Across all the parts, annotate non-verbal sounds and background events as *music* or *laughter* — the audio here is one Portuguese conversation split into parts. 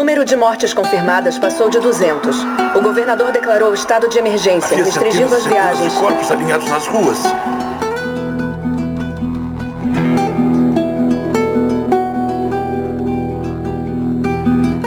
número de mortes confirmadas passou de 200. O governador declarou estado de emergência, Havia restringindo as de viagens. corpos alinhados nas ruas.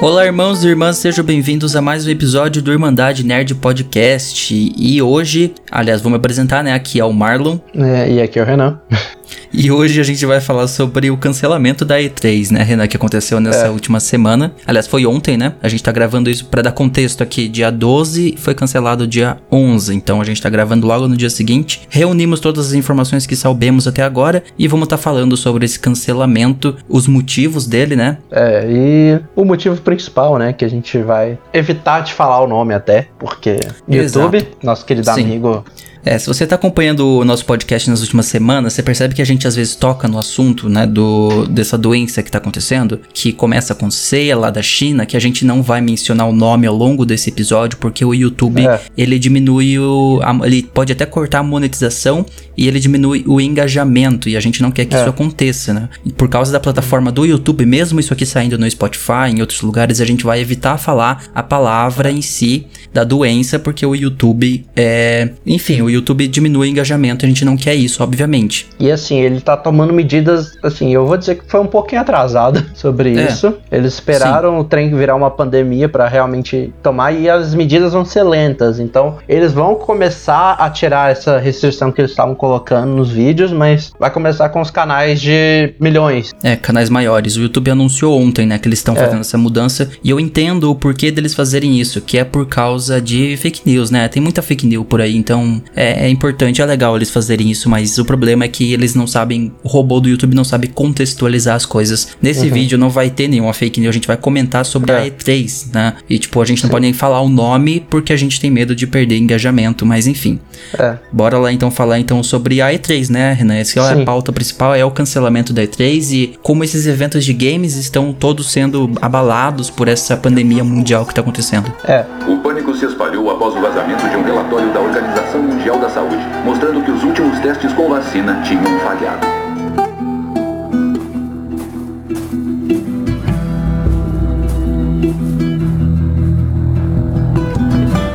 Olá, irmãos e irmãs, sejam bem-vindos a mais um episódio do Irmandade Nerd Podcast. E hoje, aliás, vou me apresentar, né? Aqui é o Marlon. É, e aqui é o Renan. *laughs* E hoje a gente vai falar sobre o cancelamento da E3, né, Renan, que aconteceu nessa É. última semana. Aliás, foi ontem, né? A gente tá gravando isso pra dar contexto aqui. Dia 12 foi cancelado dia 11, então a gente tá gravando logo no dia seguinte. Reunimos todas as informações que sabemos até agora e vamos estar falando sobre esse cancelamento, os motivos dele, né? É, e o motivo principal, né, que a gente vai evitar de falar o nome até, porque YouTube, Exato. nosso querido Sim. amigo, Ciao. É, se você tá acompanhando o nosso podcast nas últimas semanas, você percebe que a gente às vezes toca no assunto, né, do, dessa doença que tá acontecendo, que começa com C lá da China, que a gente não vai mencionar o nome ao longo desse episódio, porque o YouTube, É. ele diminui o... a- ele pode até cortar a monetização e ele diminui o engajamento, e a gente não quer que É. isso aconteça, né? Por causa da plataforma do YouTube, mesmo isso aqui saindo no Spotify, em outros lugares, a gente vai evitar falar a palavra em si da doença, porque o YouTube é. Enfim, o YouTube diminui o engajamento, a gente não quer isso, obviamente. e assim, ele tá tomando medidas, assim, eu vou dizer que foi um pouquinho atrasado *laughs* sobre É. isso. Eles esperaram o trem virar uma pandemia pra realmente tomar e as medidas vão ser lentas. Então, eles vão começar a tirar essa restrição que eles estavam colocando nos vídeos, mas vai começar com os canais de milhões. É, canais maiores. O YouTube anunciou ontem, né, que eles estão É. fazendo essa mudança. E eu entendo o porquê deles fazerem isso, que é por causa de fake news, né? Tem muita fake news por aí, então é, é importante, é legal eles fazerem isso, mas o problema é que eles não sabem, o robô do YouTube não sabe contextualizar as coisas. Nesse Uhum. vídeo não vai ter nenhuma fake news, a gente vai comentar sobre a É. E3, né? E tipo, a gente não Sim. pode nem falar o nome porque a gente tem medo de perder engajamento, mas enfim. É. Bora lá então falar então sobre a E3, né, Renan? Essa é a pauta principal, é o cancelamento da E3 e como esses eventos de games estão todos sendo abalados por essa pandemia mundial que tá acontecendo. É, O pânico se espalhou após o vazamento relatório da Organização Mundial da Saúde, mostrando que os últimos testes com vacina tinham falhado.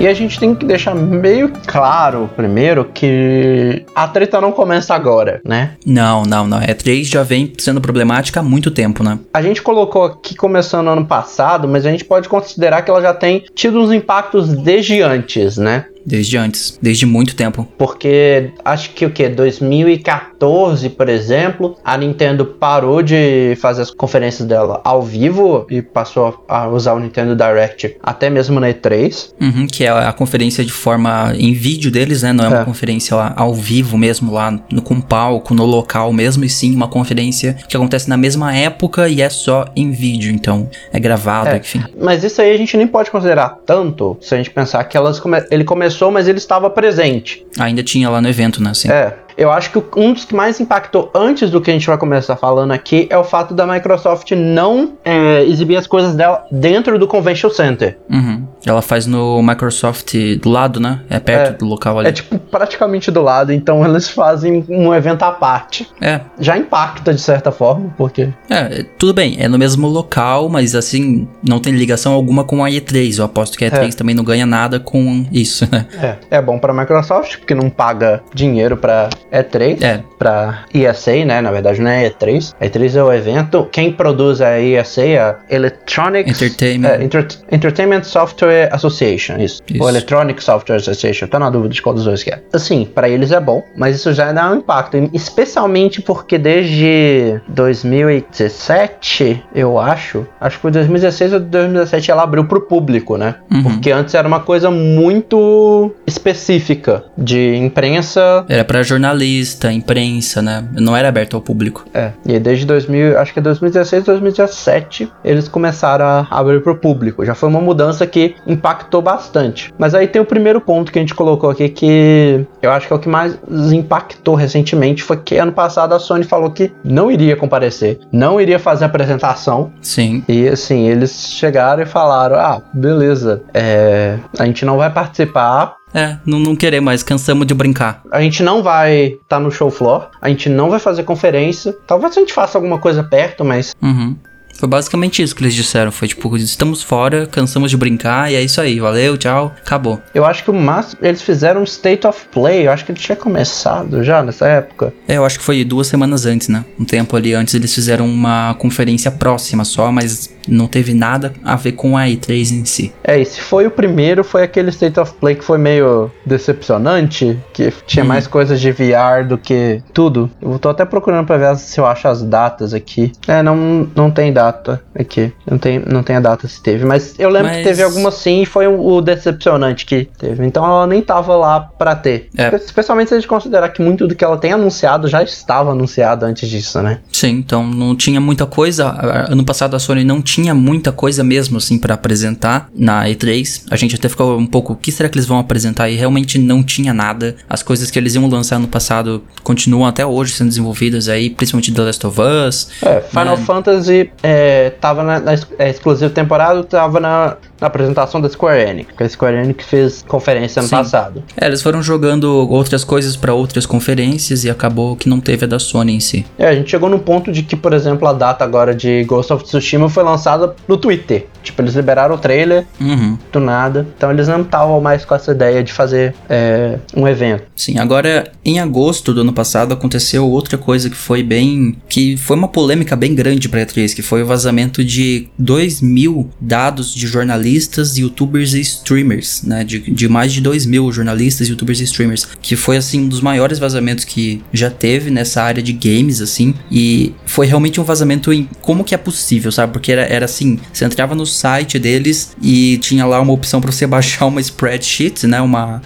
E a gente tem que deixar meio claro, primeiro, que a treta não começa agora, né? Não, não, não. A E3 já vem sendo problemática há muito tempo, né? A gente colocou aqui começando ano passado, mas a gente pode considerar que ela já tem tido uns impactos desde antes, né? Desde antes, desde muito tempo. Porque acho que o que? 2014, por exemplo, a Nintendo parou de fazer as conferências dela ao vivo e passou a usar o Nintendo Direct até mesmo na E3. Uhum, que é a conferência de forma em vídeo deles, né? Não é uma É. conferência lá ao vivo mesmo, lá no, com palco, no local mesmo, e sim uma conferência que acontece na mesma época e é só em vídeo, então é gravado, É. enfim. Mas isso aí a gente nem pode considerar tanto se a gente pensar que elas come- ele começou, mas ele estava presente. Ainda tinha lá no evento, né? Sim. É. Eu acho que um dos que mais impactou antes do que a gente vai começar falando aqui é o fato da Microsoft não é, exibir as coisas dela dentro do Convention Center. Uhum. Ela faz no Microsoft do lado, né? É perto É. do local ali. É tipo praticamente do lado, então eles fazem um evento à parte. É, Já impacta de certa forma, porque é, tudo bem, é no mesmo local, mas assim, não tem ligação alguma com a E3. Eu aposto que a E3 É. também não ganha nada com isso, né? é, é bom pra Microsoft, porque não paga dinheiro pra E3. É, Pra ESA, né? Na verdade não é E3. A E3 é o evento. Quem produz a ESA é a Electronics Entertainment. é, Enter- Entertainment Software Association, isso. Isso. Ou Electronic Software Association, tá na dúvida de qual dos dois que é. Assim, pra eles é bom, mas isso já dá um impacto, especialmente porque desde 2017, eu acho, acho que foi 2016 ou 2017 ela abriu pro público, né? Uhum. Porque antes era uma coisa muito específica de imprensa era pra jornalista, imprensa, né? Não era aberto ao público. É, e desde 2000, acho que é 2016, 2017, eles começaram a abrir pro público. Já foi uma mudança que impactou bastante. Mas aí tem o primeiro ponto que a gente colocou aqui que eu acho que é o que mais impactou recentemente foi que ano passado a Sony falou que não iria comparecer, não iria fazer apresentação. Sim. E assim, eles chegaram e falaram: ah, beleza, é, a gente não vai participar É, não, não querer mais, cansamos de brincar. A gente não vai estar tá no show floor, a gente não vai fazer conferência. Talvez a gente faça alguma coisa perto, mas Uhum. Foi basicamente isso que eles disseram. Foi tipo, estamos fora, cansamos de brincar e é isso aí. Valeu, tchau, acabou. Eu acho que o máximo. Eles fizeram um State of Play. Eu acho que ele tinha começado já nessa época. É, eu acho que foi duas semanas antes, né? Um tempo ali antes eles fizeram uma conferência próxima só, mas não teve nada a ver com a E3 em si. É, e se foi o primeiro, foi aquele State of Play que foi meio decepcionante, que tinha Hum. mais coisas de VR do que tudo. Eu tô até procurando pra ver se eu acho as datas aqui. É, não, não tem data aqui. Não tem, não tem a data se teve, mas eu lembro Mas- que teve alguma sim e foi o, decepcionante que teve. Então ela nem tava lá pra ter. É. Especialmente se a gente considerar que muito do que ela tem anunciado já estava anunciado antes disso, né? Sim, então não tinha muita coisa. Ano passado a Sony não tinha muita coisa mesmo assim pra apresentar na E3. A gente até ficou um pouco, o que será que eles vão apresentar? E realmente não tinha nada. As coisas que eles iam lançar no passado continuam até hoje sendo desenvolvidas aí, principalmente The Last of Us. É, Final É. Fantasy é, tava na, na é, exclusiva temporada, tava na, na apresentação da Square Enix, que a Square Enix fez conferência ano Sim. passado. É, eles foram jogando outras coisas pra outras conferências e acabou que não teve a da Sony em si. É, a gente chegou no ponto de que, por exemplo, a data agora de Ghost of Tsushima foi lançada no Twitter. Tipo, eles liberaram o trailer Uhum. do nada. Então eles não estavam mais com essa ideia de fazer é, um evento. Sim, agora em agosto do ano passado aconteceu outra coisa que foi bem. que foi uma polêmica bem grande pra E3, que foi o vazamento de 2 mil dados de jornalistas, youtubers e streamers, né? De, de mais de 2 mil jornalistas, youtubers e streamers. Que foi assim um dos maiores vazamentos que já teve nessa área de games, assim. E foi realmente um vazamento em como que é possível, sabe? Porque era, era assim: você entrava no site deles e tinha lá uma opção pra você *laughs* baixar uma spreadsheet, né? Uma,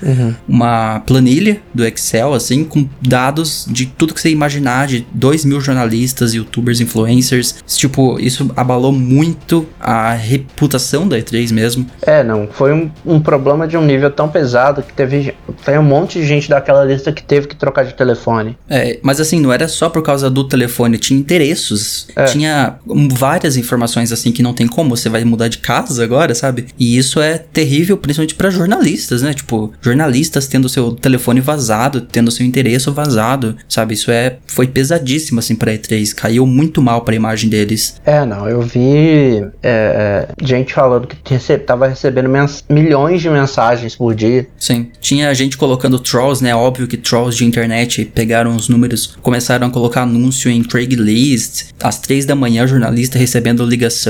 uma planilha do Excel, assim, com dados de tudo que você imaginar, de 2 mil jornalistas, youtubers, influencers. Tipo, isso abalou muito a reputação da E3 mesmo. É, não, foi um, um problema de um nível tão pesado que teve. Tem um monte de gente daquela lista que teve que trocar de telefone. É, mas assim, não era só por causa do telefone, tinha endereços, É. tinha várias informações assim que não tem como, você vai mudar de casa agora, sabe? E isso é terrível, principalmente pra jornalistas, né? Tipo, jornalistas tendo seu telefone vazado, tendo seu endereço vazado, sabe? Isso é foi pesadíssimo assim pra E3, caiu muito mal pra imagem deles. É, não, eu vi é, é, gente falando que tava recebendo milhões de mensagens por dia. Sim. Tinha gente colocando trolls, né? Óbvio que trolls de internet pegaram os números, começaram a colocar anúncio em Craigslist. Às três da manhã, jornalista recebendo ligação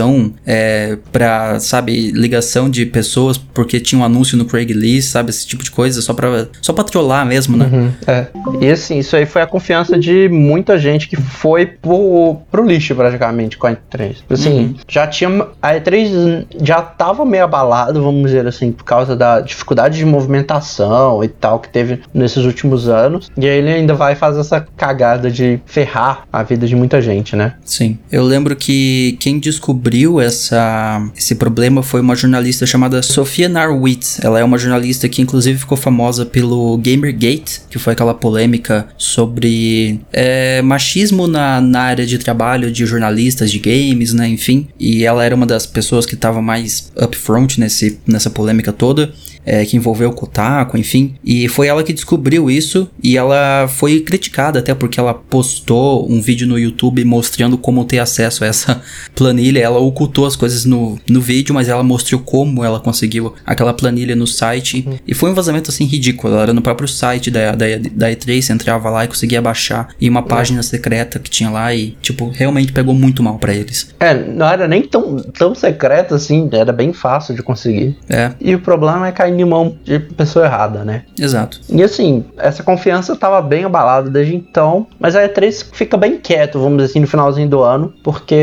é, pra, sabe, ligação de pessoas porque tinha um anúncio no Craigslist, sabe? Esse tipo de coisa, só pra, só pra trollar mesmo, né? Uhum, é. E assim, isso aí foi a confiança de muita gente que foi pro, pro lixo praticamente com a E3. Assim, Uhum. já tinha. A E3 já tava meio abalado, vamos dizer assim, por causa da dificuldade de movimentação e tal que teve nesses últimos anos. E aí ele ainda vai fazer essa cagada de ferrar a vida de muita gente, né? Sim. Eu lembro que quem descobriu essa, esse problema foi uma jornalista chamada Sofia Narwitz. Ela é uma jornalista que inclusive ficou famosa pelo Gamergate, que foi aquela polêmica sobre é, machismo na, na área de trabalho de jornalistas de games, né? Enfim. E ela era uma das pessoas que estava mais upfront nesse, nessa polêmica toda é, que envolveu o Kotaku, enfim. E foi ela que descobriu isso e ela foi criticada até porque ela postou um vídeo no YouTube mostrando como ter acesso a essa *laughs* planilha. Ela ocultou as coisas no, no vídeo, mas ela mostrou como ela conseguiu aquela planilha no site. E foi um vazamento assim ridículo. Ela era no próprio site da, da, da E3, você entrava lá e conseguia baixar em uma página secreta que tinha lá e, tipo, realmente pegou muito mal pra eles. É, não era nem tão, tão secreto assim, era bem fácil de conseguir. É, E o problema é cair em mão de pessoa errada, né? exato. E assim, essa confiança tava bem abalada desde então, mas a E3 fica bem quieto, vamos dizer assim, no finalzinho do ano, porque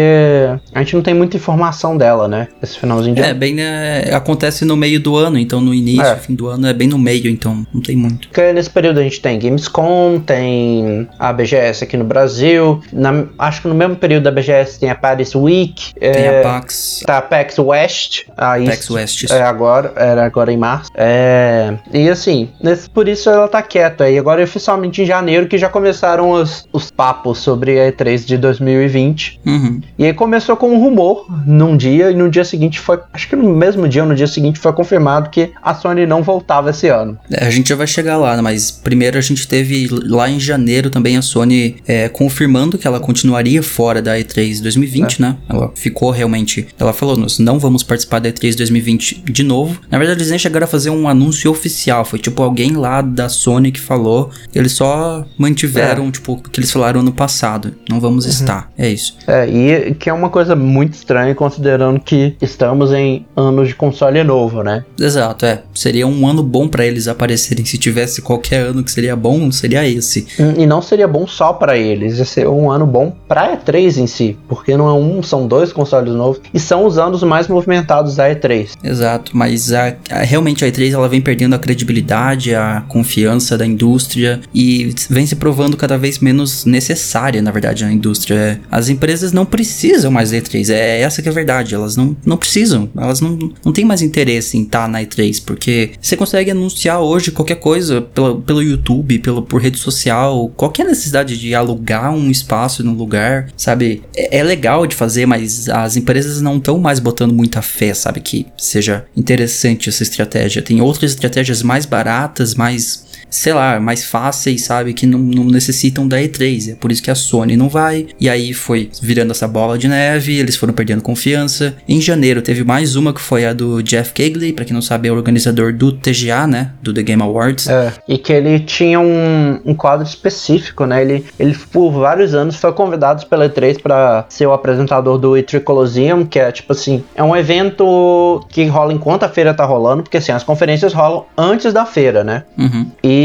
a gente não tem muita informação dela, né? Esse finalzinho de É, ano. bem, né, acontece no meio do ano, então no início, É. fim do ano é bem no meio, então não tem muito. Porque nesse período a gente tem Gamescom, tem a BGS aqui no Brasil, na- acho que no mesmo período da BGS tem a Paris Week, Tem é, a PAX, tá a PAX West, aí PAX West. isso. é agora, era agora em março. Março. É, e assim, nesse, por isso ela tá quieta. E agora, oficialmente em janeiro, que já começaram os, os papos sobre a E3 de 2020. Uhum. E aí começou com um rumor num dia, e no dia seguinte foi. Acho que no mesmo dia ou no dia seguinte foi confirmado que a Sony não voltava esse ano. É, a gente já vai chegar lá, mas primeiro a gente teve lá em janeiro também a Sony é, confirmando que ela continuaria fora da E3 2020, né? Ela ficou realmente. Ela falou: nós não vamos participar da E3 2020 de novo. Na verdade, eles nem chegaram a fazer um anúncio oficial. Foi tipo alguém lá da Sony que falou. Eles só mantiveram, tipo, o que eles falaram no passado. Não vamos estar. É isso. É, e que é uma coisa muito estranha considerando que estamos em anos de console novo, né? Exato, é. Seria um ano bom pra eles aparecerem. Se tivesse qualquer ano que seria bom, seria esse. E não seria bom só pra eles, ia ser um ano bom pra E3 em si, porque não é um, são dois consoles novos e são os anos mais movimentados da E3. Exato, mas a, a- realmente a E3 ela vem perdendo a credibilidade, a confiança da indústria e vem se provando cada vez menos necessária, na verdade, na indústria. As empresas não precisam mais da E3, é essa que é a verdade, elas não, não precisam, elas não, não têm mais interesse em estar na E3, porque você consegue anunciar hoje qualquer coisa pelo, pelo YouTube, pelo, por rede social, qualquer necessidade de alugar um espaço num lugar, sabe? É, é legal de fazer, mas as empresas não estão mais botando muita fé, sabe? Que seja interessante essa estratégia. Tem outras estratégias mais baratas, mais sei lá, mais fáceis, sabe? Que não, não necessitam da E3. É por isso que a Sony não vai. E aí foi virando essa bola de neve, eles foram perdendo confiança. Em janeiro teve mais uma que foi a do Jeff Keighley, pra quem não sabe, é o organizador do TGA, né? Do The Game Awards. É, e que ele tinha um, um quadro específico, né? Ele, ele por vários anos foi convidado pela E3 para ser o apresentador do E3 Colosseum, que é tipo assim, é um evento que rola enquanto a feira tá rolando, porque assim, as conferências rolam antes da feira, né? Uhum. E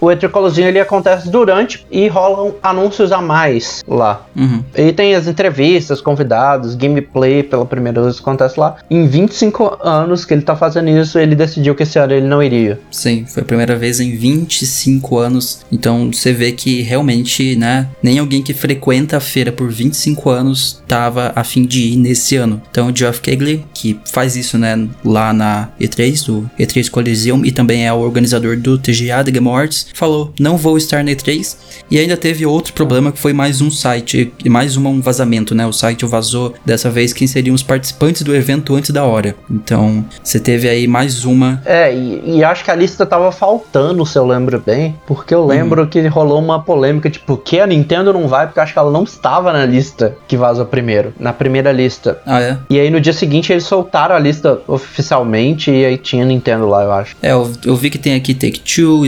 o E3 Colosseum ele acontece durante e rolam anúncios a mais lá. Uhum. E tem as entrevistas, convidados, gameplay pela primeira vez que acontece lá. Em 25 anos que ele tá fazendo isso, ele decidiu que esse ano ele não iria. Sim, foi a primeira vez em 25 anos. Então você vê que realmente, né, nem alguém que frequenta a feira por 25 anos tava a fim de ir nesse ano. Então o Geoff Keighley, que faz isso, né, lá na E3, do E3 Coliseum, e também é o organizador do TGA The Game Awards, falou: não vou estar na E3. E ainda teve outro problema que foi mais um site, e mais uma, um vazamento, né? O site vazou dessa vez quem seriam os participantes do evento antes da hora. Então você teve aí mais uma É, e, e acho que a lista tava faltando, se eu lembro bem, porque eu lembro que rolou uma polêmica, tipo, que a Nintendo não vai, porque acho que ela não estava na lista que vazou primeiro, na primeira lista. Ah, é? E aí no dia seguinte eles soltaram a lista oficialmente e aí tinha Nintendo lá, eu acho. É, eu, eu vi que tem aqui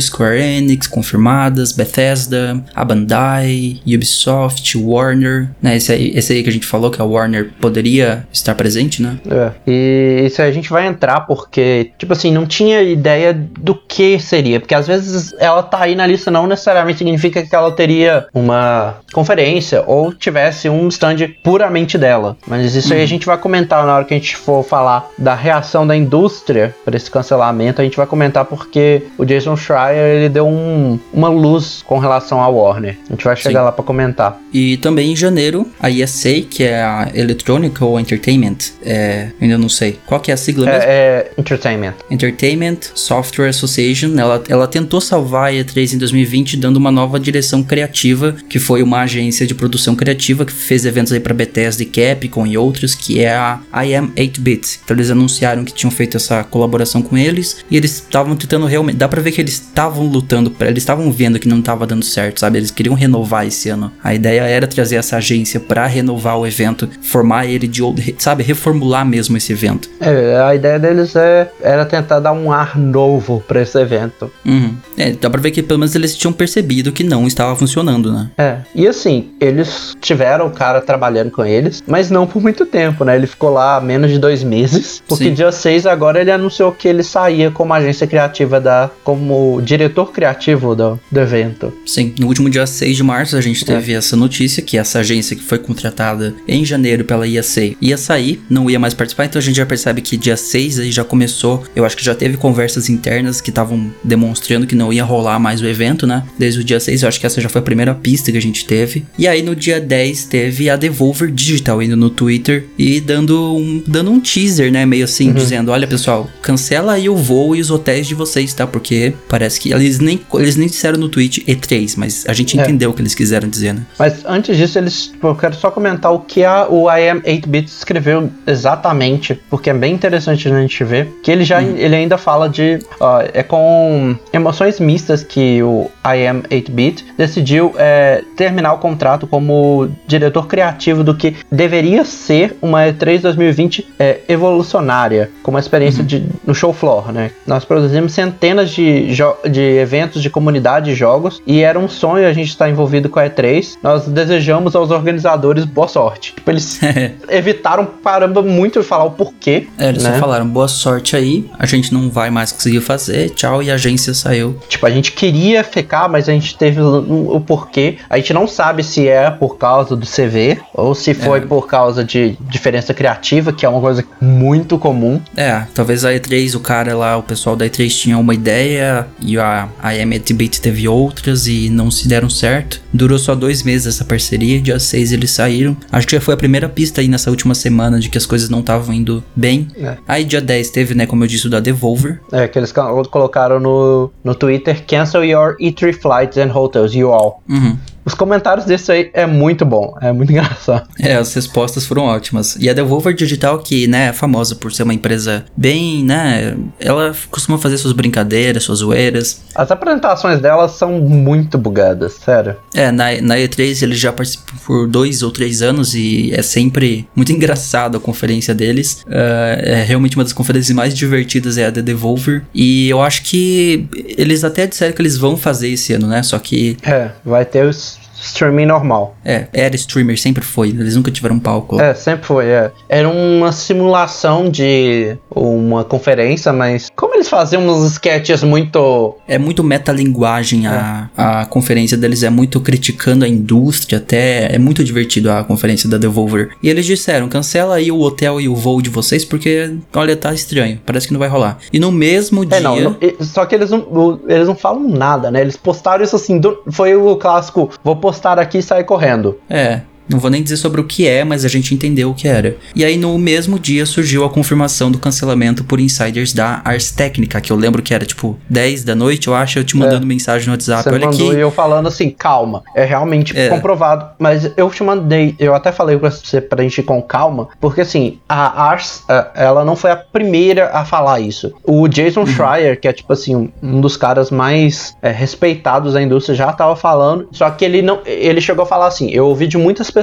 Square Enix, confirmadas, Bethesda, a Bandai, Ubisoft, Warner, né? Esse aí, esse aí que a gente falou que a Warner poderia estar presente, né? É. E isso aí a gente vai entrar porque, tipo assim, não tinha ideia do que seria. Porque às vezes ela tá aí na lista não necessariamente significa que ela teria uma conferência ou tivesse um stand puramente dela. Mas isso aí a gente vai comentar na hora que a gente for falar da reação da indústria para esse cancelamento. A gente vai comentar porque o Jason Schreier ele deu um- uma luz com relação à Warner. A gente vai chegar Sim. lá para comentar. E também em janeiro, a ESA, que é a Electronic ou Entertainment, é, ainda não sei. Qual que é a sigla mesmo? É, é Entertainment. Entertainment Software Association, ela, ela tentou salvar a E3 em 2020 dando uma nova direção criativa, que foi uma agência de produção criativa que fez eventos aí para Bethesda e Capcom e outros, que é a I Am 8-Bit. Então eles anunciaram que tinham feito essa colaboração com eles e eles estavam tentando realmente, dá pra ver que eles estavam lutando, pra, eles estavam vendo que não tava dando certo, sabe? Eles queriam renovar esse ano. A ideia era trazer essa agência pra renovar o evento, formar ele de, outro- sabe, reformular mesmo esse evento. É, a ideia deles é, era tentar dar um ar novo pra esse evento. Uhum. É, dá pra ver que pelo menos eles tinham percebido que não estava funcionando, né? É, e assim, eles tiveram o cara trabalhando com eles, mas não por muito tempo, né? Ele ficou lá menos de dois meses, porque Sim. dia 6 agora ele anunciou que ele saía como agência criativa da. como o diretor criativo do, do evento. Sim, no último dia 6 de março a gente teve é. essa notícia que essa agência que foi contratada em janeiro pela IAC ia sair, não ia mais participar, então a gente já percebe que dia 6 aí já começou, eu acho que já teve conversas internas que estavam demonstrando que não ia rolar mais o evento, né? Desde o dia 6, eu acho que essa já foi a primeira pista que a gente teve. E aí no dia 10 teve a Devolver Digital indo no Twitter e dando um, dando um teaser, né? Meio assim, uhum. dizendo: olha pessoal, cancela aí o voo e os hotéis de vocês, tá? Porque parece que eles nem, eles nem disseram no tweet E3, mas a gente é. entendeu o que eles quiseram dizer, né? Mas antes disso, eles. Eu quero só comentar o que a, o I Am 8-Bit escreveu exatamente, porque é bem interessante a gente ver. Que ele já hum. ele ainda fala de. Uh, é com emoções mistas que o I Am 8-Bit decidiu é, terminar o contrato como diretor criativo do que deveria ser uma E3 2020 é, evolucionária, com uma experiência uhum. de, no show floor, né? Nós produzimos centenas de, de eventos de comunidade de jogos e era um sonho a gente estar envolvido com a E3. Nós desejamos aos organizadores boa sorte. Tipo, eles *laughs* evitaram caramba muito de falar o porquê. É, eles né? só falaram boa sorte aí, a gente não vai mais conseguir fazer, tchau, e a agência saiu. Tipo, a gente queria ficar, mas a gente teve o, o porquê. A gente não sabe se é por causa do CV ou se foi é. por causa de diferença criativa, que é uma coisa muito comum. É, talvez a E3, o cara lá, o pessoal da E3 tinha uma ideia e a, a Beat teve outras e não se deram certo. Durou só dois meses essa parceria, dia 6 eles saíram. Acho que já foi a primeira pista aí nessa última semana de que as coisas não estavam indo bem. É. Aí dia 10 teve, né, como eu disse, o da Devolver. É, que eles colocaram no, no Twitter, cancel your E3 flights and hotels, you all. Uhum. Os comentários desse aí é muito bom, é muito *laughs* engraçado. É, as respostas foram ótimas. E a Devolver Digital, que, né, é famosa por ser uma empresa bem, né, ela costuma fazer suas brincadeiras, suas zoeiras. As apresentações dela são muito bugadas, sério. É, na, na E3 eles já participam por dois ou três anos e é sempre muito *laughs* engraçado a conferência deles. Uh, é realmente uma das conferências mais divertidas é a da Devolver. E eu acho que eles até disseram que eles vão fazer esse ano, né? Só que. É, vai ter os streaming normal. É, era streamer, sempre foi. Eles nunca tiveram um palco. É, sempre foi, é. Era uma simulação de uma conferência, mas como eles faziam uns sketches muito. É muito metalinguagem é. a, a conferência deles, é muito criticando a indústria, até. É muito divertido a conferência da Devolver. E eles disseram: cancela aí o hotel e o voo de vocês, porque, olha, tá estranho. Parece que não vai rolar. E no mesmo dia. É, não, não só que eles não, eles não falam nada, né? Eles postaram isso assim, do, foi o clássico, vou postar aqui e sair correndo. É. Não vou nem dizer sobre o que é, mas a gente entendeu o que era. E aí no mesmo dia surgiu a confirmação do cancelamento por insiders da Ars Technica, que eu lembro que era tipo 10 da noite, eu acho, eu te mandando é. mensagem no WhatsApp. Você Olha mandou aqui. e eu falando assim, calma, é realmente é. comprovado. Mas eu te mandei, eu até falei pra você ir com calma, porque assim, a Ars, ela não foi a primeira a falar isso. O Jason uhum. Schreier, que é tipo assim, um dos caras mais é, respeitados da indústria, já tava falando, só que ele não, ele chegou a falar assim, eu ouvi de muitas pessoas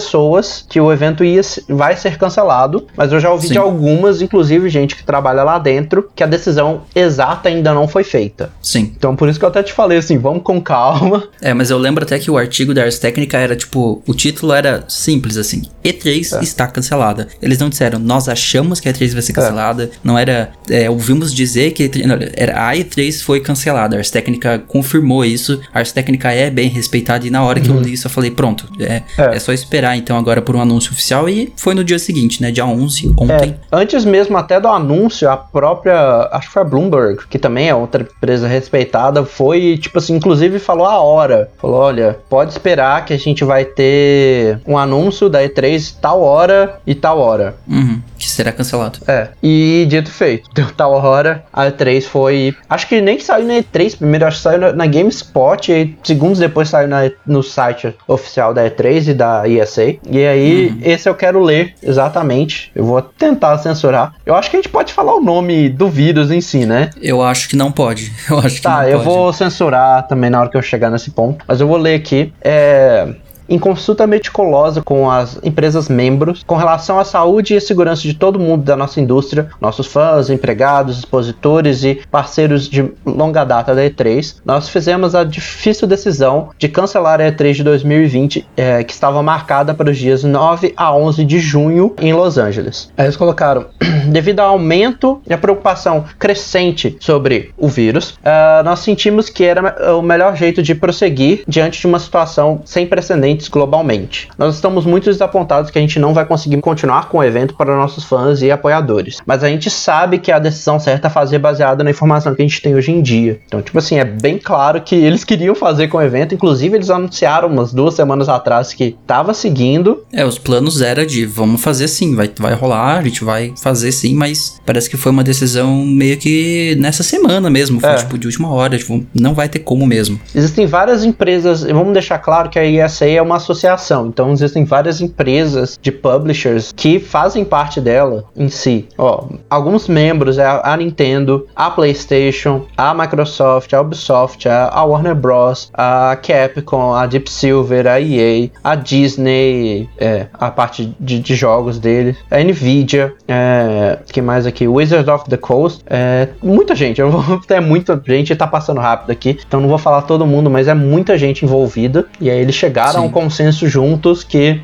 que o evento ia, vai ser cancelado, mas eu já ouvi Sim. de algumas, inclusive gente que trabalha lá dentro, que a decisão exata ainda não foi feita. Sim. Então por isso que eu até te falei assim, vamos com calma. É, mas eu lembro até que o artigo da Ars Técnica era tipo, o título era simples assim, E3 é. está cancelada. Eles não disseram, nós achamos que a E3 vai ser é. cancelada, é. não era, é, ouvimos dizer que não, era, a E3 foi cancelada, a Ars Técnica confirmou isso, a Ars Técnica é bem respeitada e na hora uhum. que eu uhum. li isso eu falei, pronto, é, é. é só esperar esperar então agora por um anúncio oficial e foi no dia seguinte, né? Dia 11, ontem. É, antes mesmo até do anúncio, a própria, acho que foi a Bloomberg, que também é outra empresa respeitada, foi tipo assim, inclusive falou a hora. Falou: olha, pode esperar que a gente vai ter um anúncio da E3 tal hora e tal hora. Uhum, que será cancelado. É, e dito feito, *laughs* deu tal hora, a E3 foi. Acho que nem saiu na E3 primeiro, acho que saiu na, na GameSpot e segundos depois saiu na, no site oficial da E3 e da ESA sei. E aí, uhum. esse eu quero ler exatamente. Eu vou tentar censurar. Eu acho que a gente pode falar o nome do vírus em si, né? Eu acho que não pode. *laughs* Eu acho que tá, não eu vou censurar também na hora que eu chegar nesse ponto. Mas eu vou ler aqui. É. em consulta meticulosa com as empresas membros com relação à saúde e segurança de todo mundo da nossa indústria, nossos fãs, empregados, expositores e parceiros de longa data da E3, nós fizemos a difícil decisão de cancelar a E3 de 2020, é, que estava marcada para os dias 9 a 11 de junho em Los Angeles. Eles colocaram, *clears throat* devido ao aumento e a preocupação crescente sobre o vírus, uh, nós sentimos que era o melhor jeito de prosseguir diante de uma situação sem precedentes globalmente. Nós estamos muito desapontados que a gente não vai conseguir continuar com o evento para nossos fãs e apoiadores, mas a gente sabe que a decisão certa é fazer baseada na informação que a gente tem hoje em dia. Então, tipo assim, é bem claro que eles queriam fazer com o evento, inclusive eles anunciaram umas duas semanas atrás que estava seguindo. É, os planos era de vamos fazer sim, vai, vai rolar, a gente vai fazer sim, mas parece que foi uma decisão meio que nessa semana mesmo, foi é. tipo de última hora, tipo, não vai ter como mesmo. Existem várias empresas, vamos deixar claro que a ESA é uma associação, então existem várias empresas de publishers que fazem parte dela em si. Ó, alguns membros é a Nintendo, a PlayStation, a Microsoft, a Ubisoft, a Warner Bros, a Capcom, a Deep Silver, a EA, a Disney, é, a parte de, de jogos dele, a Nvidia, é, que mais aqui? Wizards of the Coast, é, muita gente, eu vou *laughs* ter muita gente, tá passando rápido aqui, então não vou falar todo mundo, mas é muita gente envolvida, e aí eles chegaram Sim. Consenso juntos que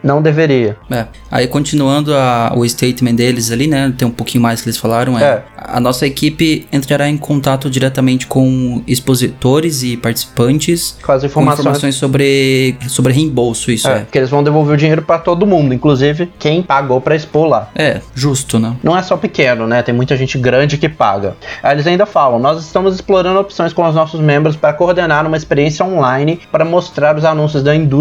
não deveria. É, aí continuando a, o statement deles ali, né, tem um pouquinho mais que eles falaram, é, é. a nossa equipe entrará em contato diretamente com expositores e participantes com as informações, com informações sobre, sobre reembolso, isso é. é. Que eles vão devolver o dinheiro para todo mundo, inclusive quem pagou para expor lá. É, justo, né? Não é só pequeno, né? Tem muita gente grande que paga. Aí eles ainda falam: nós estamos explorando opções com os nossos membros para coordenar uma experiência online para mostrar os anúncios da indústria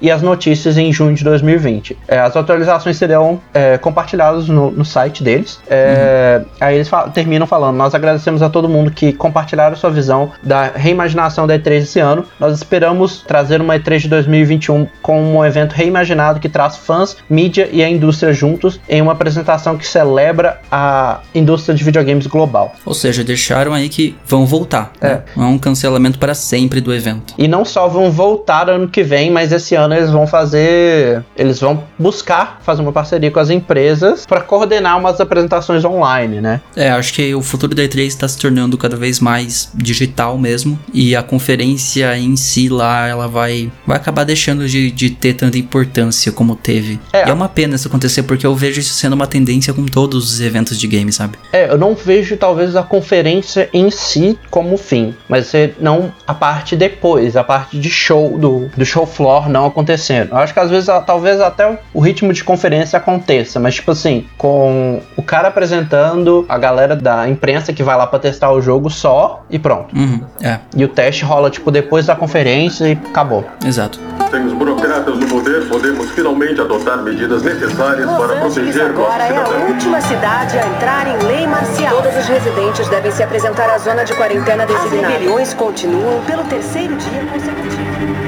e as notícias em junho de 2020. É, as atualizações serão é, compartilhadas no, no, site deles. É, uhum. Aí eles terminam falando: nós agradecemos a todo mundo que compartilharam sua visão da reimaginação da E3 esse ano. Nós esperamos trazer uma E3 de 2021 com um evento reimaginado que traz fãs, mídia e a indústria juntos em uma apresentação que celebra a indústria de videogames global. Ou seja, deixaram aí que vão voltar. É. Né? É um cancelamento para sempre do evento. E não só vão voltar ano que vem, mas esse ano eles vão fazer. Eles vão buscar fazer uma parceria com as empresas para coordenar umas apresentações online, né? É, acho que o futuro da E3 está se tornando cada vez mais digital mesmo. E a conferência em si lá, ela vai, vai acabar deixando de, de ter tanta importância como teve. É. E é uma pena isso acontecer, porque eu vejo isso sendo uma tendência com todos os eventos de game, sabe? É, eu não vejo talvez a conferência em si como fim, mas não a parte depois, a parte de show, do, do show floor não acontecendo. Eu acho que às vezes, talvez até o ritmo de conferência aconteça, mas tipo assim, com o cara apresentando, a galera da imprensa que vai lá para testar o jogo só e pronto. Uhum, é. E o teste rola tipo depois da conferência e acabou. Exato. Sem os burocratas no poder, podemos finalmente adotar medidas necessárias Los para Angeles proteger agora é a última cidade a entrar em lei marcial. Todos os residentes devem se apresentar à zona de quarentena designada. As rebeliões continuam pelo terceiro dia consecutivo.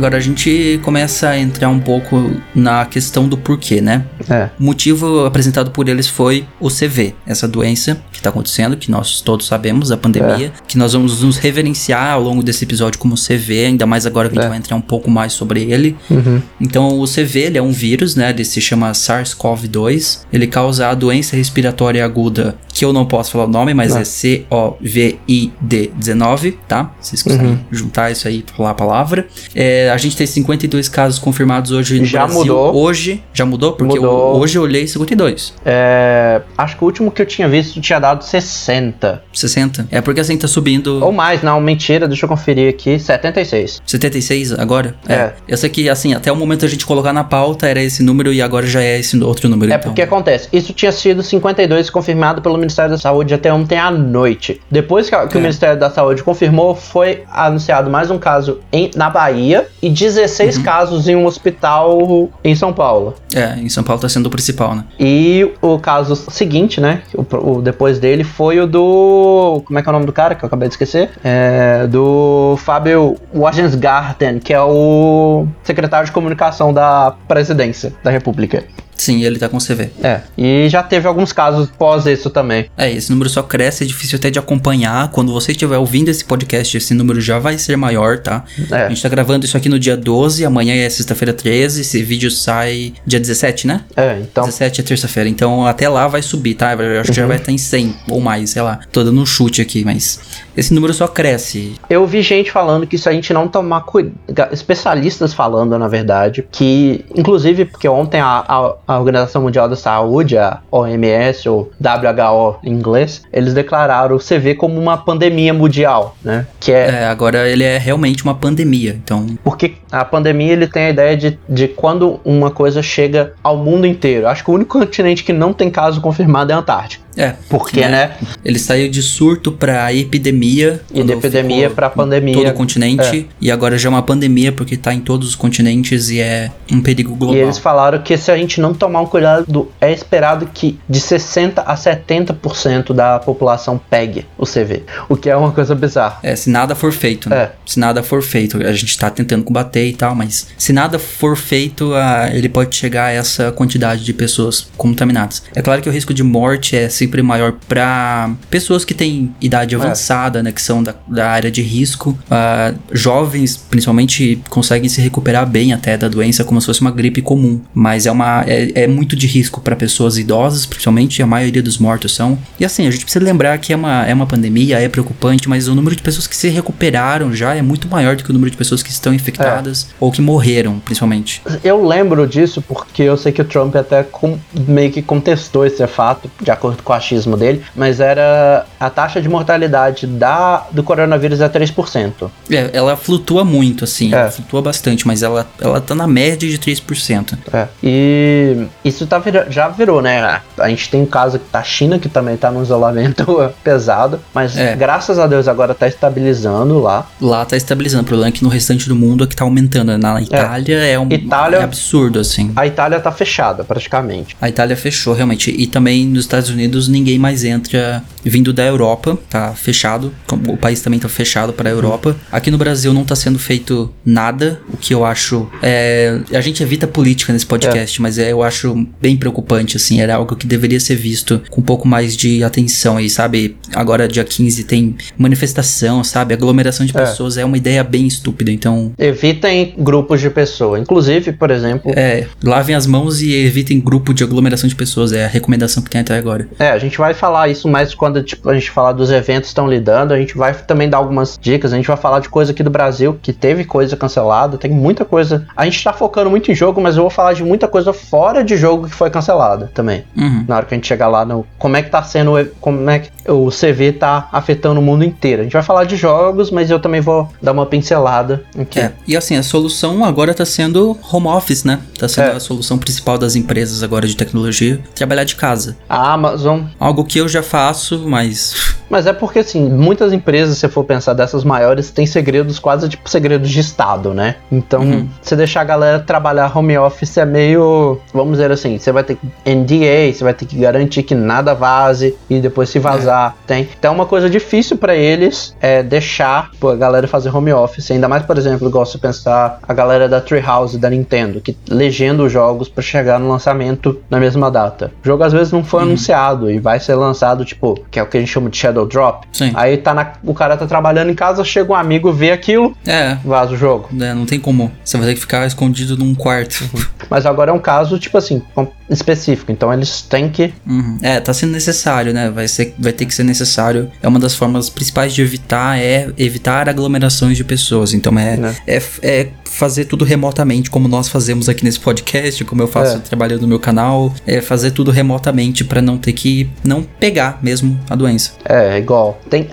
Agora a gente começa a entrar um pouco na questão do porquê, né? É. O motivo apresentado por eles foi o CV, essa doença que está acontecendo, que nós todos sabemos, a pandemia, é. que nós vamos nos reverenciar ao longo desse episódio como CV, ainda mais agora que é. a gente é. vai entrar um pouco mais sobre ele. Uhum. Então o CV ele é um vírus, né? Ele se chama SARS-CoV-2. Ele causa a doença respiratória aguda, que eu não posso falar o nome, mas não. é C-O-V-I-D-19, tá? Vocês conseguem uhum. juntar isso aí, falar a palavra. É, a gente tem 52 casos confirmados hoje no já Brasil. Mudou. Hoje, já mudou? Porque mudou. Eu, hoje eu olhei 52. É, acho que o último que eu tinha visto tinha dado 60. 60? É porque assim tá subindo. Ou mais, não, mentira, deixa eu conferir aqui. 76. 76 agora? É. é. Eu sei que, assim, até o momento a gente colocar na pauta era esse número e agora já é esse outro número. É então. porque acontece, isso tinha sido 52 confirmado pelo Ministério da Saúde até ontem à noite. Depois que, que é. o Ministério da Saúde confirmou, foi anunciado mais um caso em, na Bahia e 16 Uhum. casos em um hospital em São Paulo. É, em São Paulo tá sendo o principal, né? E o caso seguinte, né? O, o depois dele foi o do. Como é que é o nome do cara que eu acabei de esquecer? É, do Fábio Wagensgarten, que é o secretário de comunicação da presidência da República. Sim, ele tá com CV. É, e já teve alguns casos pós isso também. É, esse número só cresce, é difícil até de acompanhar. Quando você estiver ouvindo esse podcast, esse número já vai ser maior, tá? A É, gente tá gravando isso aqui no dia 12, amanhã é sexta-feira 13, esse vídeo sai dia 17, né? é então. 17 é terça-feira, então até lá vai subir, tá? Eu acho que já vai estar em 100 ou mais, sei lá. Tô dando um chute aqui, mas esse número só cresce. Eu vi gente falando que se a gente não tomar cuidado, especialistas falando, na verdade, que, inclusive, porque ontem a, a, a Organização Mundial da Saúde, a OMS, ou WHO em inglês, eles declararam o CV como uma pandemia mundial, né? Que é, É, agora ele é realmente uma pandemia, então porque a pandemia ele tem a ideia de, de quando uma coisa chega ao mundo inteiro. Acho que o único continente que não tem caso confirmado é a Antártica. É. Porque, É. né? Ele saiu de surto pra epidemia. E de epidemia pra em pandemia. Todo o continente. E agora já é uma pandemia porque tá em todos os continentes e é um perigo global. E eles falaram que se a gente não tomar um cuidado, é esperado que de 60 a 70% da população pegue o CV. O que é uma coisa bizarra. É, se nada for feito, né? É. Se nada for feito, a gente tá tentando combater e tal, mas se nada for feito, ah, ele pode chegar a essa quantidade de pessoas contaminadas. É claro que o risco de morte é sempre maior para pessoas que têm idade avançada, né, que são da, da área de risco. Ah, jovens, principalmente, conseguem se recuperar bem até da doença como se fosse uma gripe comum, mas é uma é, é muito de risco para pessoas idosas, principalmente a maioria dos mortos são. E assim, a gente precisa lembrar que é uma, é uma pandemia, é preocupante, mas o número de pessoas que se recuperaram já é muito maior do que o número de pessoas que estão infectadas ou que morreram, principalmente. Eu lembro disso porque eu sei que o Trump até com- meio que contestou esse fato, de acordo com o achismo dele, mas era a taxa de mortalidade da, do coronavírus é 3%. É, ela flutua muito, assim, É. ela flutua bastante, mas ela, ela tá na média de 3%. É. E isso tá vira- já virou, né? A gente tem um caso da China que também tá num isolamento *laughs* pesado, mas É. graças a Deus agora tá estabilizando lá. Lá tá estabilizando, o problema é que no restante do mundo é que tá aumentando. Na Itália é, um Itália- é absurdo, assim. A Itália tá fechada praticamente. A Itália fechou realmente. E também nos Estados Unidos ninguém mais entra vindo da Europa, tá fechado. O país também tá fechado para a Europa. Aqui no Brasil não tá sendo feito nada, o que eu acho. É, a gente evita política nesse podcast, mas é, eu acho bem preocupante, assim. Era algo que deveria ser visto com um pouco mais de atenção aí, sabe? Agora, dia 15, tem manifestação, sabe? Aglomeração de É. pessoas é uma ideia bem estúpida. Então, Evitem grupos de pessoas. Inclusive, por exemplo, é, lavem as mãos e evitem grupo de aglomeração de pessoas. É a recomendação que tem até agora. É, a gente vai falar isso mais quando tipo, a gente falar dos eventos estão lidando. A gente vai também dar algumas dicas. A gente vai falar de coisa aqui do Brasil que teve coisa cancelada. Tem muita coisa. A gente tá focando muito em jogo, mas eu vou falar de muita coisa fora de jogo que foi cancelada também. Uhum. Na hora que a gente chegar lá no. Como é que tá sendo. Como é que o CV tá afetando o mundo inteiro. A gente vai falar de jogos, mas eu também vou dar uma pincelada aqui. É, e assim, a solução agora tá sendo home office, né? Tá sendo É. a solução principal das empresas agora de tecnologia, trabalhar de casa. A Amazon Algo que eu já faço, mas Mas é porque, assim, muitas empresas, se for pensar dessas maiores, têm segredos quase tipo segredos de Estado, né? Então, Uhum. você deixar a galera trabalhar home office é meio. Vamos dizer assim, você vai ter que NDA, você vai ter que garantir que nada vaze e depois se vazar. Tem. Então, é uma coisa difícil pra eles é deixar pô, a galera fazer home office. Ainda mais, por exemplo, igual você pensar a galera da Treehouse da Nintendo, que legenda os jogos pra chegar no lançamento na mesma data. O jogo às vezes não foi anunciado e vai ser lançado, tipo, que é o que a gente chama de Shadow Drop. Sim. Aí tá na- o cara tá trabalhando em casa, chega um amigo, vê aquilo, é, vaza o jogo. né, não tem como. Você vai ter que ficar escondido num quarto. *laughs* Mas agora é um caso, tipo assim, específico. Então eles têm que. Uhum. É, tá sendo necessário, né? Vai, ser, vai ter que ser necessário. É uma das formas principais de evitar, é evitar aglomerações de pessoas. Então é, Né. é, é fazer tudo remotamente, como nós fazemos aqui nesse podcast, como eu faço É. trabalhando no meu canal. É fazer tudo remotamente pra não ter que não pegar mesmo a doença. É, igual. Tem,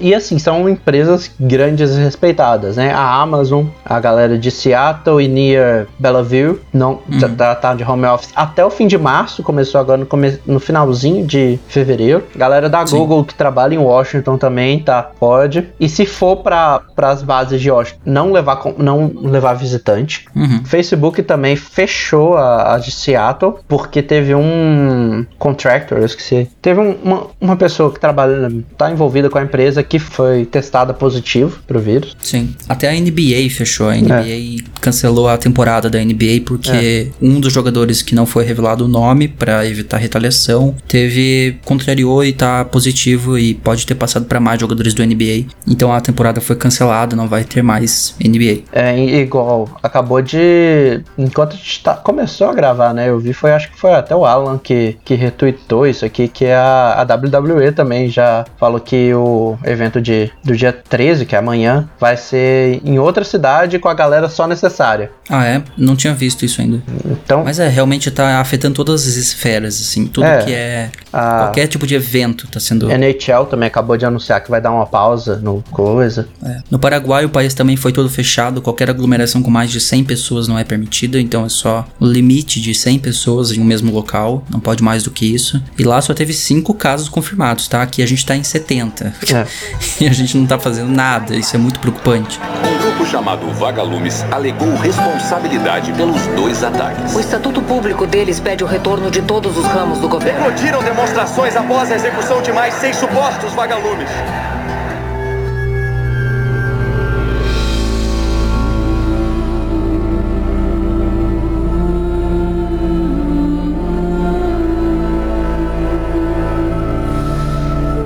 e assim, são empresas grandes e respeitadas, né? A Amazon, a galera de Seattle e near Bellevue, não, já tá, tá de home office até o fim de março, começou agora no, come, no finalzinho de fevereiro. Galera da Sim. Google que trabalha em Washington também, tá? Pode. E se for para as bases de Washington, não levar, não levar levar visitante. Uhum. Facebook também fechou a, a de Seattle porque teve um contractor, eu esqueci. Teve um- uma, uma pessoa que trabalha, tá envolvida com a empresa que foi testada positivo pro vírus. Sim. Até a NBA fechou. A NBA cancelou a temporada da NBA porque um dos jogadores que não foi revelado o nome pra evitar retaliação teve contrariou e tá positivo e pode ter passado pra mais jogadores do NBA. Então a temporada foi cancelada, não vai ter mais NBA. É i- igual, acabou de. Enquanto a gente tá, começou a gravar, né? Eu vi, foi, acho que foi até o Alan que, que retweetou isso aqui, que a, a WWE também já falou que o evento de, do dia 13, que é amanhã, vai ser em outra cidade com a galera só necessária. Ah, é? Não tinha visto isso ainda. Então, Mas é, realmente tá afetando todas as esferas, assim. Tudo É. que é. a Qualquer tipo de evento tá sendo. NHL também acabou de anunciar que vai dar uma pausa no coisa. É. No Paraguai, o país também foi todo fechado. Qualquer aglomeração com mais de 100 pessoas não é permitida. Então é só o limite de 100 pessoas em um mesmo local. Não pode mais do que isso. E lá só teve 5 casos confirmados, tá? Aqui a gente tá em 70. É. *laughs* e a gente não tá fazendo nada. Isso é muito preocupante. Um grupo chamado Vagalumes alegou responsabilidade pelos dois ataques. O estatuto público deles pede o retorno de todos os ramos do governo. Eclodiram demonstrações após a execução de mais seis supostos vagalumes.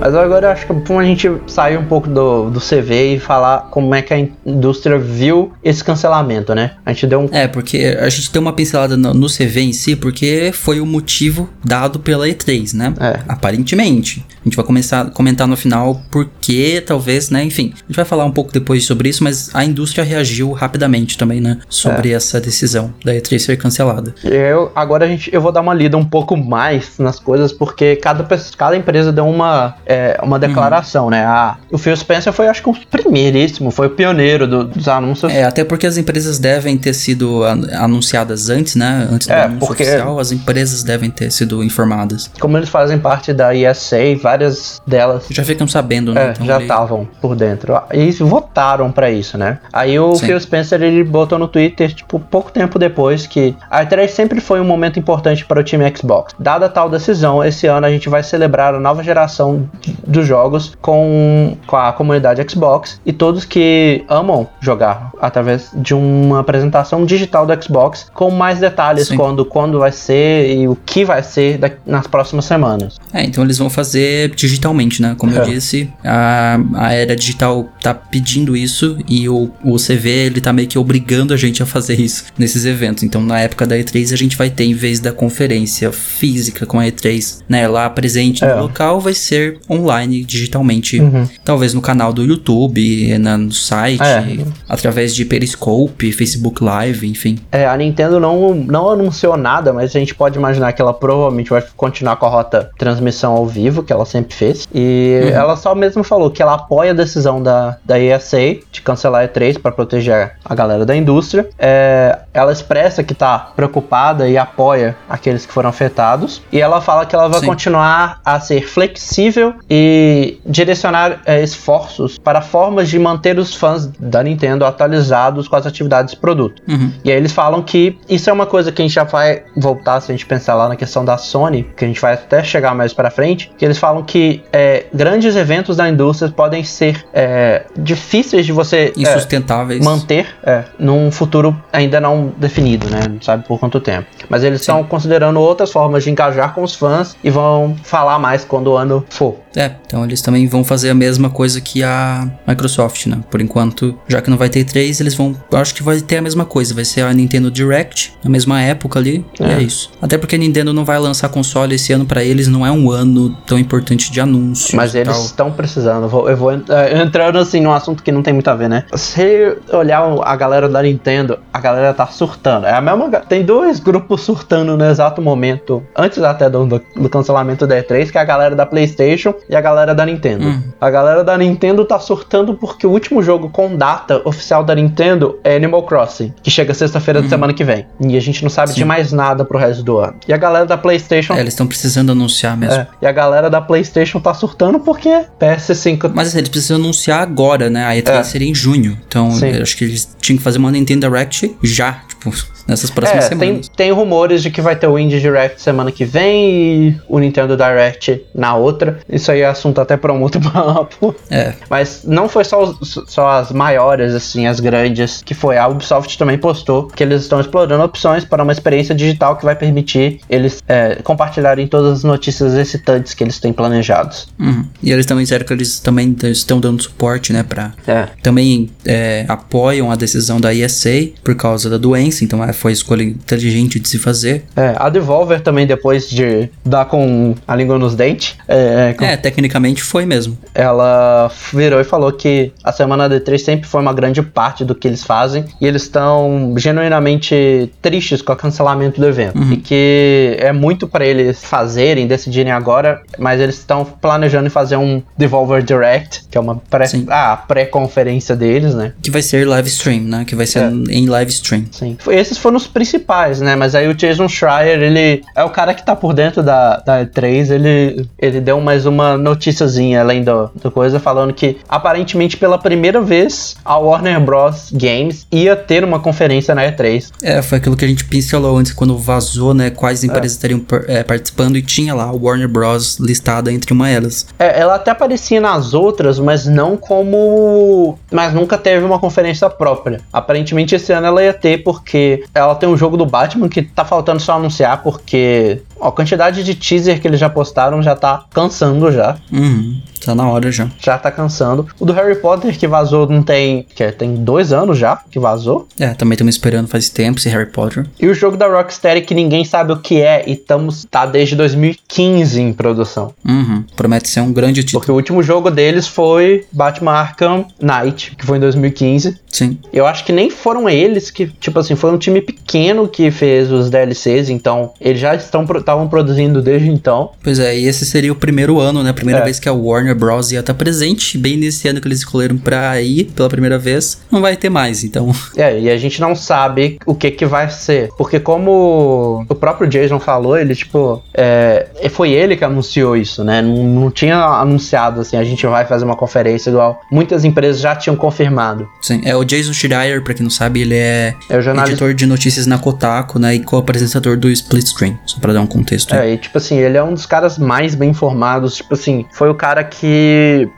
Mas agora eu acho que é bom a gente sair um pouco do, do CV e falar como é que a indústria viu esse cancelamento, né? A gente deu um. É, porque a gente deu uma pincelada no, no CV em si, porque foi o motivo dado pela E3, né? É. Aparentemente. A gente vai começar a comentar no final porque, talvez, né? Enfim, a gente vai falar um pouco depois sobre isso, mas a indústria reagiu rapidamente também, né? Sobre essa decisão da E3 ser cancelada. Eu, agora a gente, eu vou dar uma lida um pouco mais nas coisas, porque cada, cada empresa deu uma, é, uma declaração, né? Ah, o Phil Spencer foi, acho que, o primeiríssimo, foi o pioneiro do- dos anúncios. É, até porque as empresas devem ter sido an- anunciadas antes, né? Antes do É, anúncio porque- oficial, as empresas devem ter sido informadas. Como eles fazem parte da ESA, várias delas Já ficam sabendo, né? É, Então, já ele- estavam por dentro. E votaram pra isso, né? Aí o Sim. Phil Spencer ele botou no Twitter, tipo, pouco tempo depois que a E3 sempre foi um momento importante para o time Xbox. Dada tal decisão, esse ano a gente vai celebrar a nova geração dos jogos com, com a comunidade Xbox e todos que amam jogar através de uma apresentação digital do Xbox com mais detalhes Sim. quando, quando vai ser e o que vai ser da- nas próximas semanas. É, então eles vão fazer digitalmente, né? Como eu É. disse, a, a era digital tá pedindo isso e o, o CV ele tá meio que obrigando a gente a fazer isso nesses eventos. Então na época da E3 a gente vai ter, em vez da conferência física com a E3, né, lá presente É. no local, vai ser online, digitalmente. Uhum. Talvez no canal do YouTube, na, no site, É. através de Periscope, Facebook Live, enfim. É, a Nintendo não, não anunciou nada, mas a gente pode imaginar que ela provavelmente vai continuar com a rota transmissão ao vivo, que ela sempre fez. E ela só mesmo falou que ela apoia a decisão da, da ESA de cancelar a E3 para proteger a galera da indústria. É, ela expressa que tá preocupada e apoia aqueles que foram afetados. E ela fala que ela vai Sim. continuar a ser flexível e direcionar é, esforços para formas de manter os fãs da Nintendo atualizados com as atividades do produto. Uhum. E aí eles falam que isso é uma coisa que a gente já vai voltar se a gente pensar lá na questão da Sony, que a gente vai até chegar mais pra frente, que eles falam que é, grandes eventos da indústria podem ser é, difíceis de você é, Insustentáveis. manter é, num futuro ainda não definido, né? Não sabe por quanto tempo. Mas eles estão considerando outras formas de engajar com os fãs e vão falar mais quando o ano for. É, então eles também vão fazer a mesma coisa que a Microsoft, né? Por enquanto, já que não vai ter três, eles vão. Eu acho que vai ter a mesma coisa. Vai ser a Nintendo Direct, na mesma época ali. E É. é isso. Até porque a Nintendo não vai lançar console esse ano pra eles, não é um ano tão importante de anúncios. Mas eles estão precisando. Eu vou, eu vou é, entrando assim num assunto que não tem muito a ver, né? Se olhar a galera da Nintendo, a galera tá surtando. É a mesma. Tem dois grupos surtando no exato momento, antes até do, do- do cancelamento da E3, que é a galera da PlayStation e a galera da Nintendo. Hum. A galera da Nintendo tá surtando porque o último jogo com data oficial da Nintendo é Animal Crossing, que chega sexta-feira da semana que vem. E a gente não sabe. Sim. de mais nada pro resto do ano. E a galera da PlayStation. É, eles estão precisando anunciar mesmo. é, e a galera da PlayStation tá surtando porque PS5 Mas assim, eles precisam anunciar agora, né? A E3 É. seria em junho. Então, acho que eles tinham que fazer uma Nintendo Direct já, tipo, *laughs* nessas próximas É, tem, semanas. tem rumores de que vai ter o Indie Direct semana que vem e o Nintendo Direct na outra. Isso aí é assunto até para um outro *laughs* papo. É. Mas não foi só, os- só as maiores, assim, as grandes, que foi. A Ubisoft também postou que eles estão explorando opções para uma experiência digital que vai permitir eles é, compartilharem todas as notícias excitantes que eles têm planejados. Uhum. E eles também disseram que eles também estão dando suporte, né? Pra. É. Também é, apoiam a decisão da ESA por causa da doença, então é, foi escolha inteligente de se fazer. É, a Devolver também, depois de dar com a língua nos dentes, é, com- É, tecnicamente foi mesmo. ela virou e falou que a semana D3 sempre foi uma grande parte do que eles fazem e eles estão genuinamente tristes com o cancelamento do evento e que é muito para eles fazerem, decidirem agora, mas eles estão planejando fazer um Devolver Direct, que é uma pré, ah, pré-conferência deles, né? Que vai ser live stream, né? Que vai ser É. em live stream. Sim. Esses foram os principais, né? Mas aí o Jason Schreier, ele é o cara que tá por dentro da, da E3, ele, ele deu mais uma noticiazinha além do, do coisa, falando que aparentemente pela primeira vez a Warner Bros. Games ia ter uma conferência na E3. É, foi aquilo que a gente pincelou antes, quando vazou, né? Quais empresas estariam par- é, participando e tinha lá o Warner Bros. listada entre uma delas. É, ela até aparecia nas outras, mas não como. Mas nunca teve uma conferência própria. Aparentemente esse ano ela ia ter, porque ela tem um jogo do Batman que tá faltando só anunciar, porque ó, a quantidade de teaser que eles já postaram já tá cansando já. Uhum, tá na hora já. Já tá cansando. O do Harry Potter que vazou não tem. Que é, tem dois anos já que vazou. É, também estamos esperando faz tempo esse Harry Potter. E o jogo da Rocksteady que ninguém sabe o que é e estamos tá desde 2015 em produção. Uhum, promete ser um grande título. Porque o último jogo deles foi Batman Arkham Knight, que foi em 2015. Sim. Eu acho que nem foram eles que, tipo assim, foi um time pequeno que fez os DLCs, então eles já estão estavam produzindo desde então. Pois é, e esse seria o primeiro ano, né? A primeira É. vez que a Warner Bros. ia estar presente, bem nesse ano que eles escolheram pra ir pela primeira vez. Não vai ter mais, então. *laughs* É, e a gente não sabe o que que vai ser, porque como o próprio Jason falou, ele tipo, é, foi ele que anunciou isso, né? Não, não tinha anunciado assim, a gente vai fazer uma conferência igual muitas empresas já tinham confirmado. Sim, é o Jason Schreier, pra quem não sabe, ele é, É o jornalista editor de notícias na Kotaku, né? E co-apresentador do Split Screen, só pra dar um contexto. É, e tipo assim, ele é um dos caras mais bem informados. Tipo assim, foi o cara que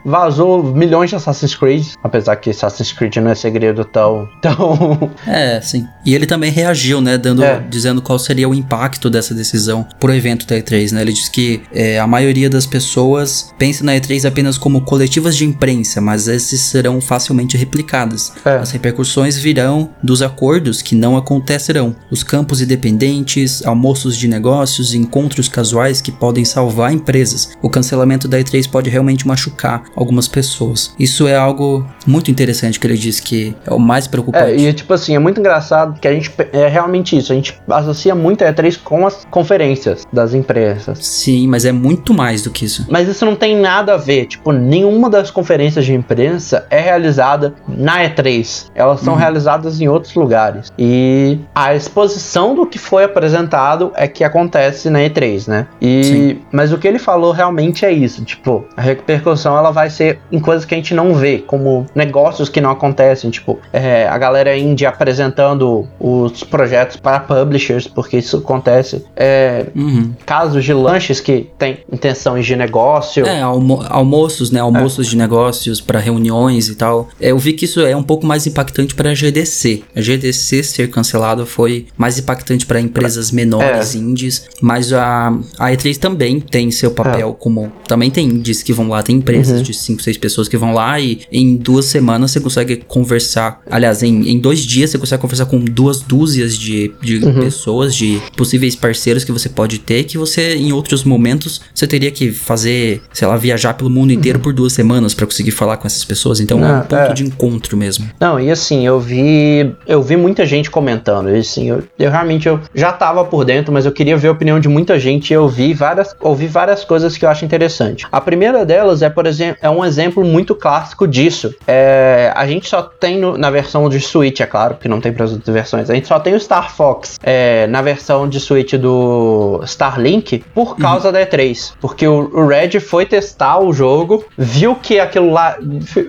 vazou milhões de Assassin's Creed. Apesar que Assassin's Creed não é segredo tão. *laughs* tão. É, sim. E ele também reagiu, né? Dando, É. Dizendo qual seria o impacto dessa decisão pro evento da E3, né? Ele disse que é, a maioria das pessoas pensa na E3 apenas como coletivas de imprensa, mas esses serão facilmente replicadas. É. As repercussões virão dos acordos que não acontecerão. Os campos independentes, almoços de negócios, encontros casuais que podem salvar empresas. O cancelamento da E3 pode realmente machucar algumas pessoas. Isso é algo muito interessante que ele diz que é o mais preocupante. É, e tipo assim, é muito engraçado que a gente. É realmente isso. A gente associa muito a E3 com as conferências das empresas. Sim, mas é muito mais do que isso. Mas isso não tem nada a ver. Tipo, nenhuma das conferências de imprensa é realizada na E3. Elas são realizadas em outros lugares. E a exposição do que foi apresentado é que acontece na E3, né? E Sim. mas o que ele falou realmente é isso. Tipo, a repercussão ela vai ser em coisas que a gente não vê, como negócios que não acontecem. Tipo, é, a galera indie apresentando os projetos para publishers, porque isso acontece. É, Uhum. casos de lanches que tem intenções de negócio. É, almo- almoços, né? Almoços de negócios para reuniões e tal. É, Eu vi que isso é um pouco mais impactante para a GDC. A GDC ser cancelada foi mais impactante para empresas menores, indies, mas a, a E3 também tem seu papel como. Também tem indies que vão lá, tem empresas de 5, 6 pessoas que vão lá e em duas semanas você consegue conversar. Aliás, em, em dois dias você consegue conversar com duas dúzias de, de pessoas, de possíveis parceiros que você pode ter, que você, em outros momentos, você teria que fazer, sei lá, viajar pelo mundo inteiro por duas semanas para conseguir falar com essas pessoas. Então é um Ah, ponto é. de encontro mesmo. Não, e assim, eu vi. Eu vi muita gente comentando. E assim, eu, eu realmente eu já tava por dentro, mas eu queria ver a opinião opinião de muita gente e eu vi várias, ouvi várias coisas que eu acho interessante. A primeira delas é, por exemplo, é um exemplo muito clássico disso. É, a gente só tem no, na versão de Switch, é claro, porque não tem para as outras versões. A gente só tem o Star Fox é, na versão de Switch do Starlink por causa uhum. da E3. Porque o, o Red foi testar o jogo, viu que aquilo lá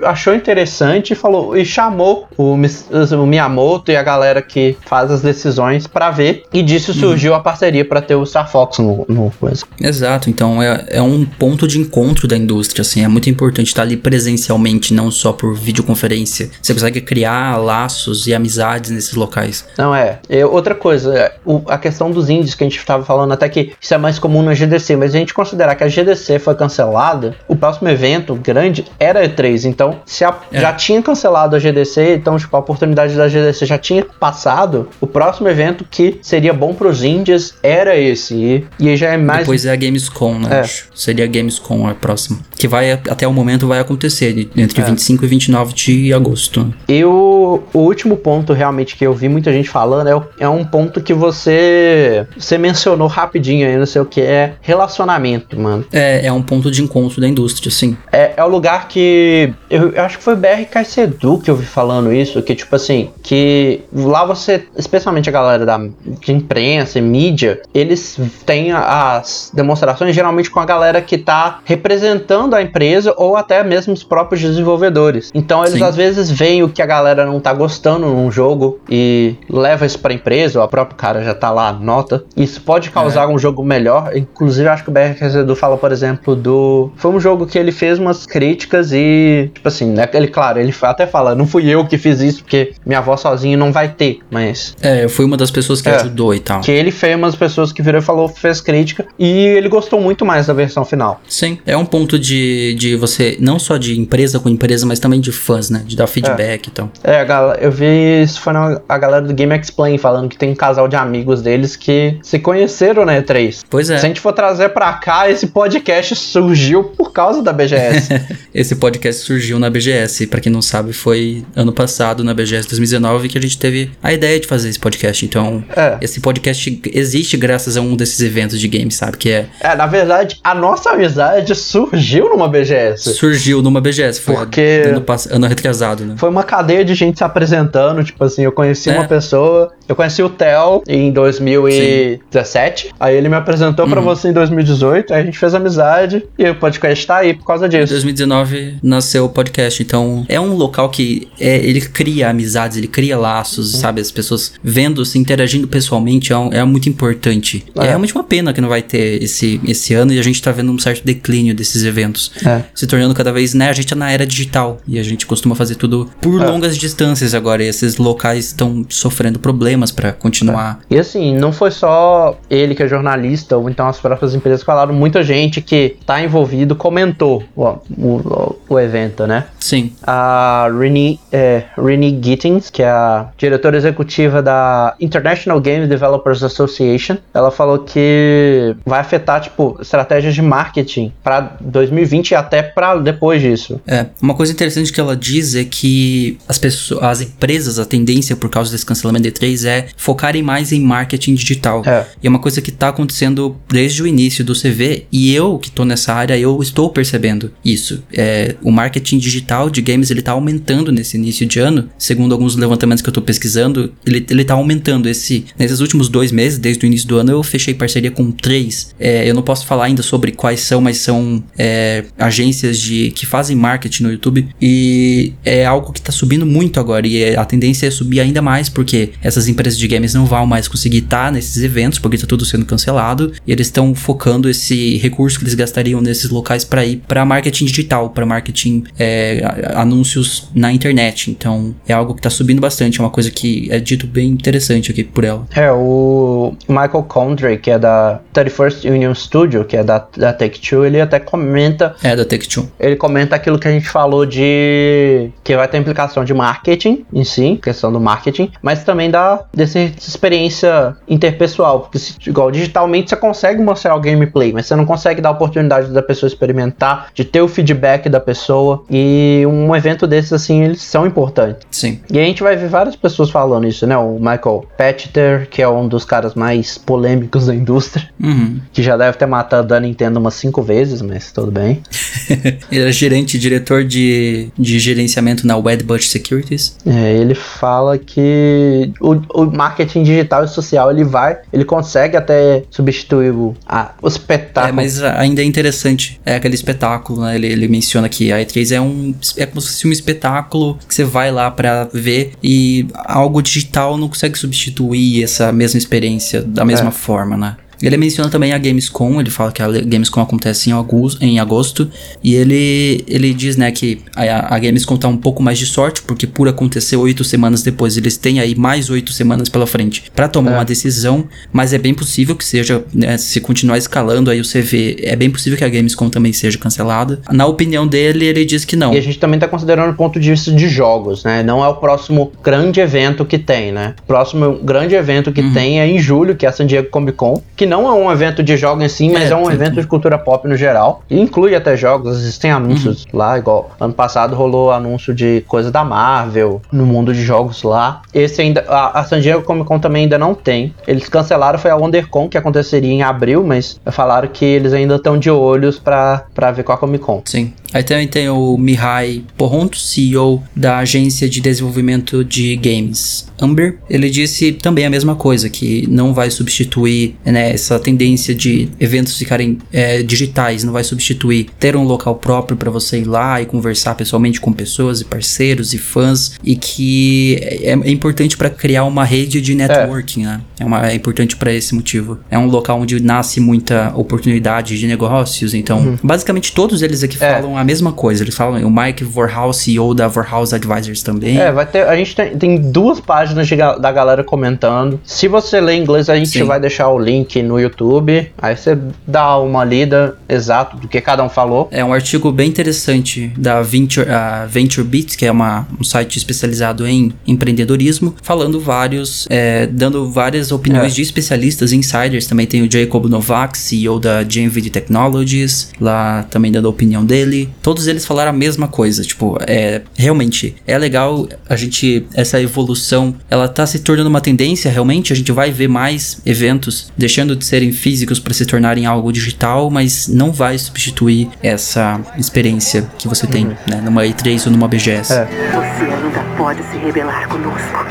achou interessante e falou e chamou o, o Miyamoto e a galera que faz as decisões para ver. E disso surgiu uhum. a parceria para ter o Star Fox no, no coisa. Exato, então é, é um ponto de encontro da indústria, assim, é muito importante estar ali presencialmente, não só por videoconferência. Você consegue criar laços e amizades nesses locais. Não é. é outra coisa, é, o, a questão dos índios que a gente estava falando, até que isso é mais comum na GDC, mas a gente considerar que a GDC foi cancelada, o próximo evento grande era E3. Então, se a, é. já tinha cancelado a GDC, então tipo, a oportunidade da GDC já tinha passado, o próximo evento que seria bom para os índios era esse. E, e já é mais. Depois é a Gamescom, né? É. Seria a Gamescom a próxima. Que vai, até o momento, vai acontecer entre é. 25 e 29 de agosto. E o, o último ponto, realmente, que eu vi muita gente falando é, é um ponto que você, você mencionou rapidinho aí, não sei o que, é relacionamento, mano. É, é um ponto de encontro da indústria, sim. É, é o lugar que. Eu, eu acho que foi BR Caicedu que eu vi falando isso, que, tipo assim, que lá você, especialmente a galera da, de imprensa e mídia, eles têm as demonstrações geralmente com a galera que tá representando a empresa ou até mesmo os próprios desenvolvedores. Então eles Sim. às vezes veem o que a galera não tá gostando num jogo e leva isso pra empresa, ou a própria cara já tá lá, nota. Isso pode causar é. um jogo melhor. Inclusive, acho que o BR Edu fala, por exemplo, do. Foi um jogo que ele fez umas críticas e, tipo assim, né? Ele, claro, ele até fala, não fui eu que fiz isso, porque minha avó sozinha não vai ter, mas. É, eu fui uma das pessoas que é, ajudou e tal. Que ele foi uma das pessoas que virou e falou, fez crítica, e ele gostou muito mais da versão final. Sim, é um ponto de, de você, não só de empresa com empresa, mas também de fãs, né? De dar feedback é. e tal. É, eu vi isso foi na, a galera do Game Explain falando que tem um casal de amigos deles que se conheceram na E3. Pois é. Se a gente for trazer pra cá, esse podcast surgiu por causa da BGS. *laughs* esse podcast surgiu na BGS, para quem não sabe, foi ano passado na BGS 2019 que a gente teve a ideia de fazer esse podcast. Então, é. esse podcast existe graças a um desses eventos de games, sabe? Que é. É, na verdade, a nossa amizade surgiu numa BGS. Surgiu numa BGS, foi Porque ano, ano retrasado, né? Foi uma cadeia de gente se apresentando, tipo assim, eu conheci é. uma pessoa, eu conheci o Theo em 2017, Sim. aí ele me apresentou uhum. para você em 2018, aí a gente fez amizade e o podcast tá aí por causa disso. Em 2019 nasceu o podcast, então é um local que é, ele cria amizades, ele cria laços, uhum. sabe? As pessoas vendo, se interagindo pessoalmente é, é muito importante. É. é. realmente uma pena que não vai ter esse, esse ano e a gente tá vendo um certo declínio desses eventos. É. Se tornando cada vez, né? A gente é na era digital e a gente costuma fazer tudo por é. longas distâncias agora. E esses locais estão sofrendo problemas para continuar. É. E assim, não foi só ele que é jornalista, ou então as próprias empresas falaram, muita gente que tá envolvido comentou o, o, o evento, né? Sim. A Renee, é, Renee Gittins, que é a diretora executiva da International Games Developers Association, ela falou que vai afetar, tipo, estratégias de marketing para 2020 e até para depois disso. É, uma coisa interessante que ela diz é que as pessoas, as empresas, a tendência por causa desse cancelamento de 3 é focarem mais em marketing digital. É. E é uma coisa que tá acontecendo desde o início do CV e eu que tô nessa área, eu estou percebendo isso. É, o marketing digital de games ele tá aumentando nesse início de ano, segundo alguns levantamentos que eu tô pesquisando, ele, ele tá aumentando esse nesses últimos dois meses, desde o início do ano eu fechei parceria com três. É, eu não posso falar ainda sobre quais são, mas são é, agências de que fazem marketing no YouTube e é algo que tá subindo muito agora e é, a tendência é subir ainda mais porque essas empresas de games não vão mais conseguir estar tá nesses eventos porque tá tudo sendo cancelado e eles estão focando esse recurso que eles gastariam nesses locais para ir para marketing digital, para marketing é, anúncios na internet. Então é algo que tá subindo bastante, é uma coisa que é dito bem interessante aqui por ela. É, o Michael Condrey, que é da 31st Union Studio, que é da, da Take-Two, ele até comenta... É, da Take-Two. Ele comenta aquilo que a gente falou de... que vai ter implicação de marketing em si, questão do marketing, mas também da dessa experiência interpessoal, porque se, igual digitalmente você consegue mostrar o gameplay, mas você não consegue dar a oportunidade da pessoa experimentar, de ter o feedback feedback da pessoa. E um evento desses, assim, eles são importantes. Sim. E a gente vai ver várias pessoas falando isso, né? O Michael Petter, que é um dos caras mais polêmicos da indústria, Uhum. que já deve ter matado a Nintendo umas cinco vezes, mas tudo bem. *laughs* Ele era gerente diretor de, de gerenciamento na Wedbush Securities. É, ele fala que o, o marketing digital e social ele vai, ele consegue até substituir o, a, o espetáculo. É, mas ainda é interessante. É aquele espetáculo, né? Ele, ele menciona que a E3 é um. É como se fosse um espetáculo que você vai lá pra ver e algo digital não consegue substituir essa mesma experiência da mesma É. forma, né? Ele menciona também a Gamescom, ele fala que a Gamescom acontece em agosto, em agosto e ele, ele diz, né, que a, a Gamescom tá um pouco mais de sorte, porque por acontecer oito semanas depois, eles têm aí mais oito semanas pela frente pra tomar É. uma decisão, mas é bem possível que seja, né, se continuar escalando aí o CV, é bem possível que a Gamescom também seja cancelada. Na opinião dele, ele diz que não. E a gente também tá considerando o ponto de vista de jogos, né? Não é o próximo grande evento que tem, né? O próximo grande evento que Uhum. tem é em julho, que é a San Diego Comic Con, que não é um evento de jogos em si, mas É, é, um tem- evento de cultura pop no geral. E inclui até jogos, existem anúncios Uhum. lá, igual ano passado rolou anúncio de coisa da Marvel no mundo de jogos lá. Esse ainda, a, a San Diego Comic Con também ainda não tem. Eles cancelaram, foi a WonderCon, que aconteceria em abril, mas falaram que eles ainda estão de olhos pra ver com a Comic Con. Sim. Aí também tem o Mihai Porronto, CEO da agência de desenvolvimento de games Amber. Ele disse também a mesma coisa, que não vai substituir né, essa tendência de eventos ficarem é, digitais, não vai substituir ter um local próprio para você ir lá e conversar pessoalmente com pessoas e parceiros e fãs, e que é, é importante para criar uma rede de networking, né? É, uma, é importante para esse motivo. É um local onde nasce muita oportunidade de negócios, então basicamente todos eles aqui É. falam a mesma coisa. Eles falam, o Mike Vorhaus, CEO da Vorhaus Advisors também. É, vai ter. A gente tem, tem duas páginas de da galera comentando. Se você lê inglês, a gente Sim. vai deixar o link no YouTube. Aí você dá uma lida exato do que cada um falou. É um artigo bem interessante da Venture, a Venture Beat, que é uma, um site especializado em empreendedorismo, falando vários, é, dando várias opiniões É. de especialistas, insiders. Também tem o Jacob Novak, CEO da GenVid Technologies, lá também dando a opinião dele. Todos eles falaram a mesma coisa, tipo, é realmente é legal a gente essa evolução, ela tá se tornando uma tendência realmente, a gente vai ver mais eventos deixando de serem físicos para se tornarem algo digital, mas não vai substituir essa experiência que você tem, né, numa E3 ou numa BGS. É. Você ainda pode se rebelar conosco.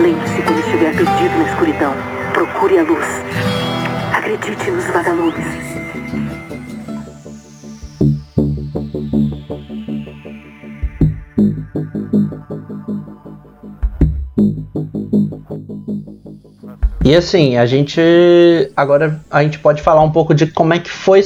Lembre-se quando estiver perdido na escuridão. Procure a luz. Acredite nos vagalumes. E assim, a gente. Agora a gente pode falar um pouco de como é que foi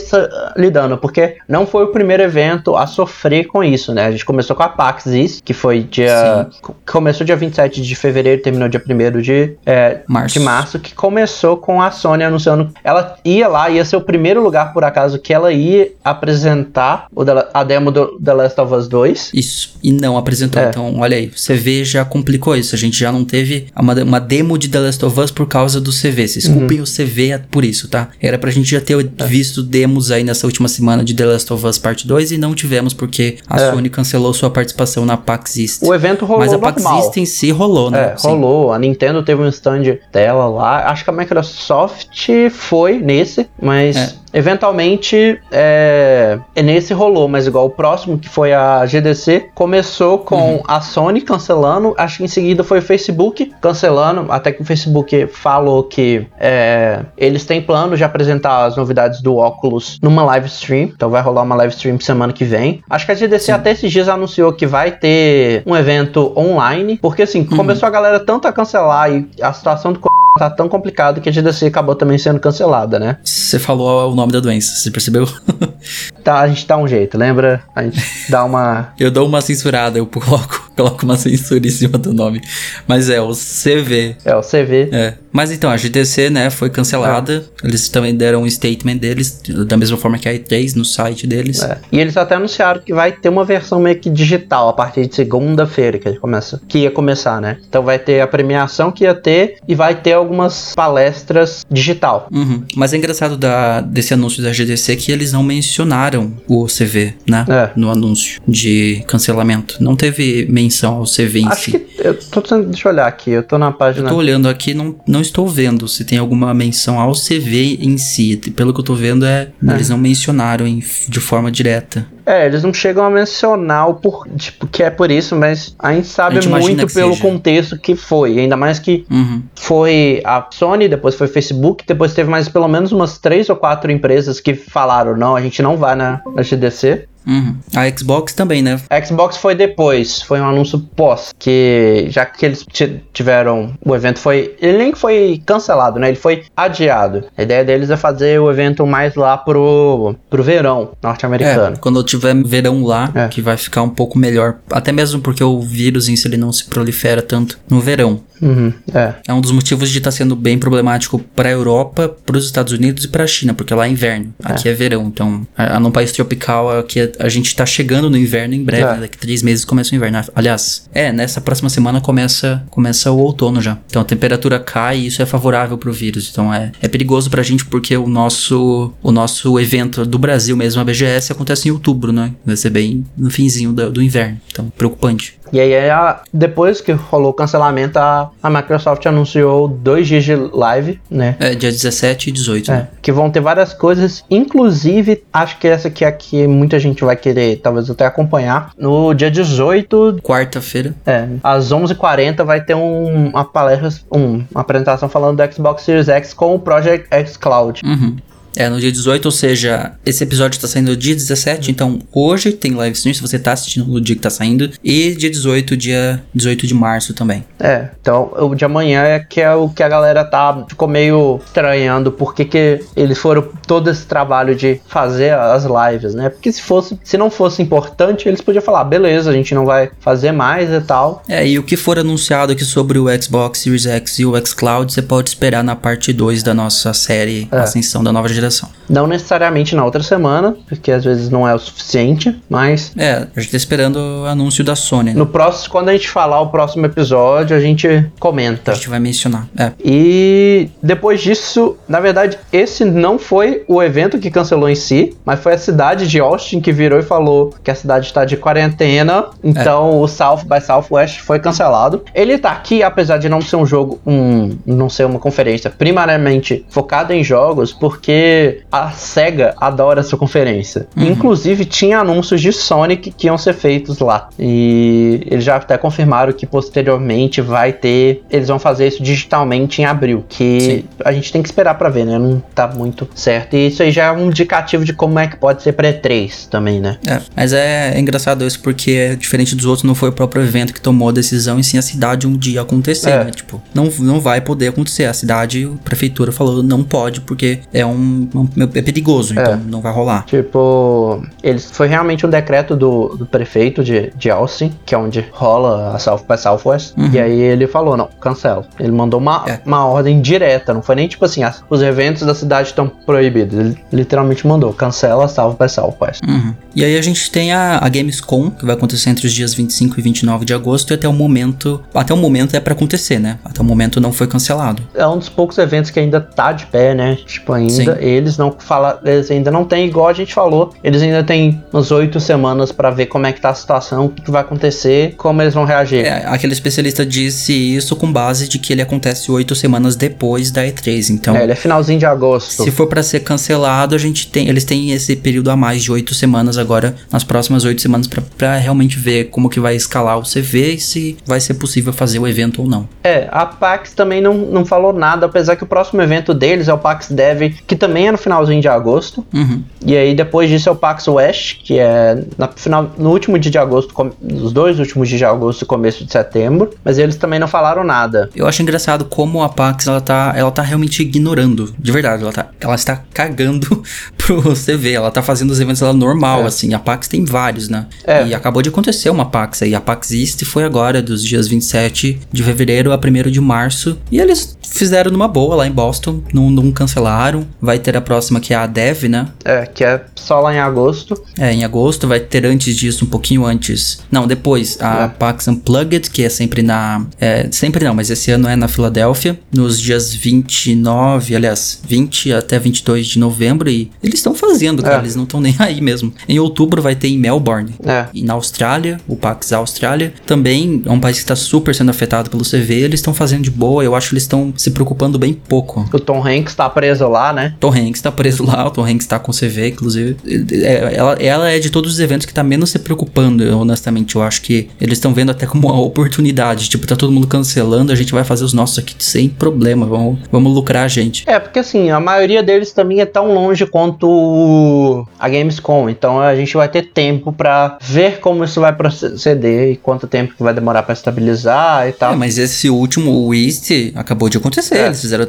lidando, porque não foi o primeiro evento a sofrer com isso, né? A gente começou com a PAX East, que foi dia. co- Começou dia 27 de fevereiro e terminou dia 1 de, é, Março. de março, que começou com a Sony anunciando. Ela ia lá, ia ser o primeiro lugar, por acaso, que ela ia apresentar o a demo do The Last of Us 2. Isso, e não apresentou. É. Então, olha aí, o CV já complicou isso. A gente já não teve uma, uma demo de The Last of Us por causa do CV. Vocês desculpem Uhum. o CV por isso, tá? Era pra gente já ter É. visto demos aí nessa última semana de The Last of Us Parte 2 e não tivemos porque a É. Sony cancelou sua participação na PAX East. O evento rolou Mas a PAX normal. East em si rolou, né? É, Sim. rolou. A Nintendo teve um stand dela lá. Acho que a Microsoft foi nesse, mas É. eventualmente é, é nesse rolou. Mas igual o próximo, que foi a GDC, começou com Uhum. a Sony cancelando. Acho que em seguida foi o Facebook cancelando. Até que o Facebook falou que é, eles têm plano de apresentar as novidades do Oculus numa live stream. Então vai rolar uma live stream semana que vem. Acho que a GDC Sim. até esses dias anunciou que vai ter um evento online. Porque assim, Uhum. começou a galera tanto a cancelar e a situação do tá tão complicada que a GDC acabou também sendo cancelada, né? Você falou o nome da doença, você percebeu? *laughs* Tá, a gente dá um jeito, lembra? A gente dá uma. *laughs* Eu dou uma censurada, eu coloco, *laughs* coloco uma censura em cima do nome. Mas é, o CV. É, o CV. É. Mas então, a GDC, né, foi cancelada. Eles também deram um statement deles, da mesma forma que a E3 no site deles. É. E eles até anunciaram que vai ter uma versão meio que digital a partir de segunda-feira que começa, que ia começar, né? Então vai ter a premiação que ia ter e vai ter algumas palestras digital. Uhum. Mas é engraçado da, desse anúncio da GDC que eles não mencionaram o CV, né? É. No anúncio de cancelamento. Não teve menção ao CV em Acho si. que eu tô tentando, deixa eu olhar aqui, eu tô na Eu página tô olhando aqui, não, não estou vendo se tem alguma menção ao CV em si. Pelo que eu tô vendo, é, eles não mencionaram em- de forma direta. É, eles não chegam a mencionar o por, tipo, que é por isso, mas a gente sabe A gente muito pelo seja. contexto que foi. Ainda mais que Uhum. foi a Sony, depois foi Facebook, depois teve mais pelo menos umas três ou quatro empresas que falaram, não, a gente não vai na, na GDC. Uhum. A Xbox também, né? A Xbox foi depois, foi um anúncio pós, que já que eles ti- tiveram, o evento foi, ele nem foi cancelado, né, ele foi adiado. A ideia deles é fazer o evento mais lá pro, pro verão norte-americano. É, quando tiver verão lá, É. que vai ficar um pouco melhor. Até mesmo porque o vírus em si ele não se prolifera tanto no verão. Uhum, é. É um dos motivos de estar sendo bem problemático para a Europa, para os Estados Unidos e para a China, porque lá é inverno, aqui é, verão. Então, a, a, num país tropical, aqui a, a gente tá chegando no inverno em breve, É. né? daqui três meses começa o inverno. Aliás, é, nessa próxima semana começa, começa o outono já. Então a temperatura cai e isso é favorável pro vírus. Então é, é perigoso pra gente porque o nosso, o nosso evento do Brasil mesmo, a BGS, acontece em outubro, né? Vai ser bem no finzinho do, do inverno. Então, preocupante. E aí, a- depois que rolou o cancelamento, a, a Microsoft anunciou dois dias de live, né? É, dia 17 e 18, É, né? que vão ter várias coisas, inclusive, acho que essa aqui é que muita gente vai querer, talvez até acompanhar. No dia 18, Quarta-feira. é, às 11h40, vai ter um, uma palestra, um- uma apresentação falando do Xbox Series X com o Project X Cloud. Uhum. É, no dia 18, ou seja, esse episódio tá saindo dia 17, então hoje tem live stream, se você tá assistindo no dia que tá saindo, e dia 18, dia 18 de março também. É, então o de amanhã é que é o que a galera tá ficou meio estranhando porque que eles foram todo esse trabalho de fazer as lives, né? Porque se fosse, se não fosse importante, eles podiam falar, beleza, a gente não vai fazer mais e tal. É, e o que for anunciado aqui sobre o Xbox Series X e o xCloud, você pode esperar na parte 2 da nossa série É. Ascensão da Nova Geração. Não necessariamente na outra semana, porque às vezes não é o suficiente, mas É, a gente tá esperando o anúncio da Sony, né? no próximo, quando a gente falar o próximo episódio, a gente comenta. A gente vai mencionar. É. E depois disso, na verdade, esse não foi o evento que cancelou em si, mas foi a cidade de Austin que virou e falou que a cidade está de quarentena, então o South by Southwest foi cancelado. Ele tá aqui, apesar de não ser um jogo, um, não ser uma conferência primariamente focada em jogos, porque a SEGA adora essa conferência. Inclusive, tinha anúncios de Sonic que iam ser feitos lá. E eles já até confirmaram que posteriormente vai ter. Eles vão fazer isso digitalmente em abril. Que Sim. a gente tem que esperar pra ver, né? Não tá muito certo. E isso aí já é um indicativo de como é que pode ser pré-3 também, né? É, mas é, é engraçado isso porque, diferente dos outros, não foi o próprio evento que tomou a decisão, e sim a cidade um dia acontecer, É. né? Tipo, não, não vai poder acontecer. A cidade, a prefeitura falou, não pode, porque é um- é perigoso, então não vai rolar. Tipo, eles foi realmente um decreto do, do prefeito de, de Austin, que é onde rola a South by Southwest. Uhum. E aí ele falou: não, cancela. Ele mandou uma, É. uma ordem direta, não foi nem tipo assim, as- os eventos da cidade estão proibidos. Ele literalmente mandou: cancela a South by Southwest. Uhum. E aí a gente tem a, a Gamescom, que vai acontecer entre os dias 25 e 29 de agosto, e até o momento. Até o momento é pra acontecer, né? Até o momento não foi cancelado. É um dos poucos eventos que ainda tá de pé, né? Tipo, ainda Sim. Eles não fala, eles ainda não tem, igual a gente falou, eles ainda tem umas oito semanas pra ver como é que tá a situação, o que, que vai acontecer, como eles vão reagir. É, aquele especialista disse isso com base de que ele acontece oito semanas depois da E3. Então, É, ele é finalzinho de agosto. se for pra ser cancelado, a gente tem, eles têm esse período a mais de oito semanas agora, nas próximas oito semanas, pra- pra realmente ver como que vai escalar o CV e se vai ser possível fazer o evento ou não. É, a PAX também não, não falou nada, apesar que o próximo evento deles é o PAX Dev, que também também é no finalzinho de agosto. Uhum. E aí depois disso é o PAX West, que é na final, no último dia de agosto, com- nos dois últimos dias de agosto e começo de setembro. Mas eles também não falaram nada. Eu acho engraçado como a Pax ela tá, ela tá realmente ignorando. De verdade, ela, tá, ela está cagando *laughs* pro CV. Ela tá fazendo os eventos dela normal, É. assim. A Pax tem vários, né? É. E acabou de acontecer uma Pax aí. A Pax East foi agora, dos dias 27 de fevereiro a 1 de março. E eles fizeram numa boa lá em Boston. Não, não cancelaram. Vai ter a próxima que é a Dev, né? É, que é só lá em agosto. É, em agosto vai ter antes disso, um pouquinho antes. Não, depois, a É. PAX Unplugged, que é sempre na. É, sempre não, mas esse ano é na Filadélfia, nos dias 29, aliás, 20 até 22 de novembro. E eles estão fazendo, cara, É. eles não estão nem *laughs* aí mesmo. Em outubro vai ter em Melbourne. É. E na Austrália, o PAX Austrália, também é um país que está super sendo afetado pelo CV. Eles estão fazendo de boa, eu acho que eles estão se preocupando bem pouco. O Tom Hanks tá preso lá, né? Tom Hanks tá preso lá, o Tom Hanks tá com CV, inclusive. É, ela, ela é de todos os eventos que tá menos se preocupando, eu, honestamente. Eu acho que eles estão vendo até como uma oportunidade. Tipo, tá todo mundo cancelando, a gente vai fazer os nossos aqui sem problema. Vamos, vamos lucrar a gente. É, porque assim, a maioria deles também é tão longe quanto a Gamescom, então a gente vai ter tempo pra ver como isso vai proceder e quanto tempo que vai demorar pra estabilizar e tal. É, mas esse último, o East, acabou de acontecer. É. Eles fizeram.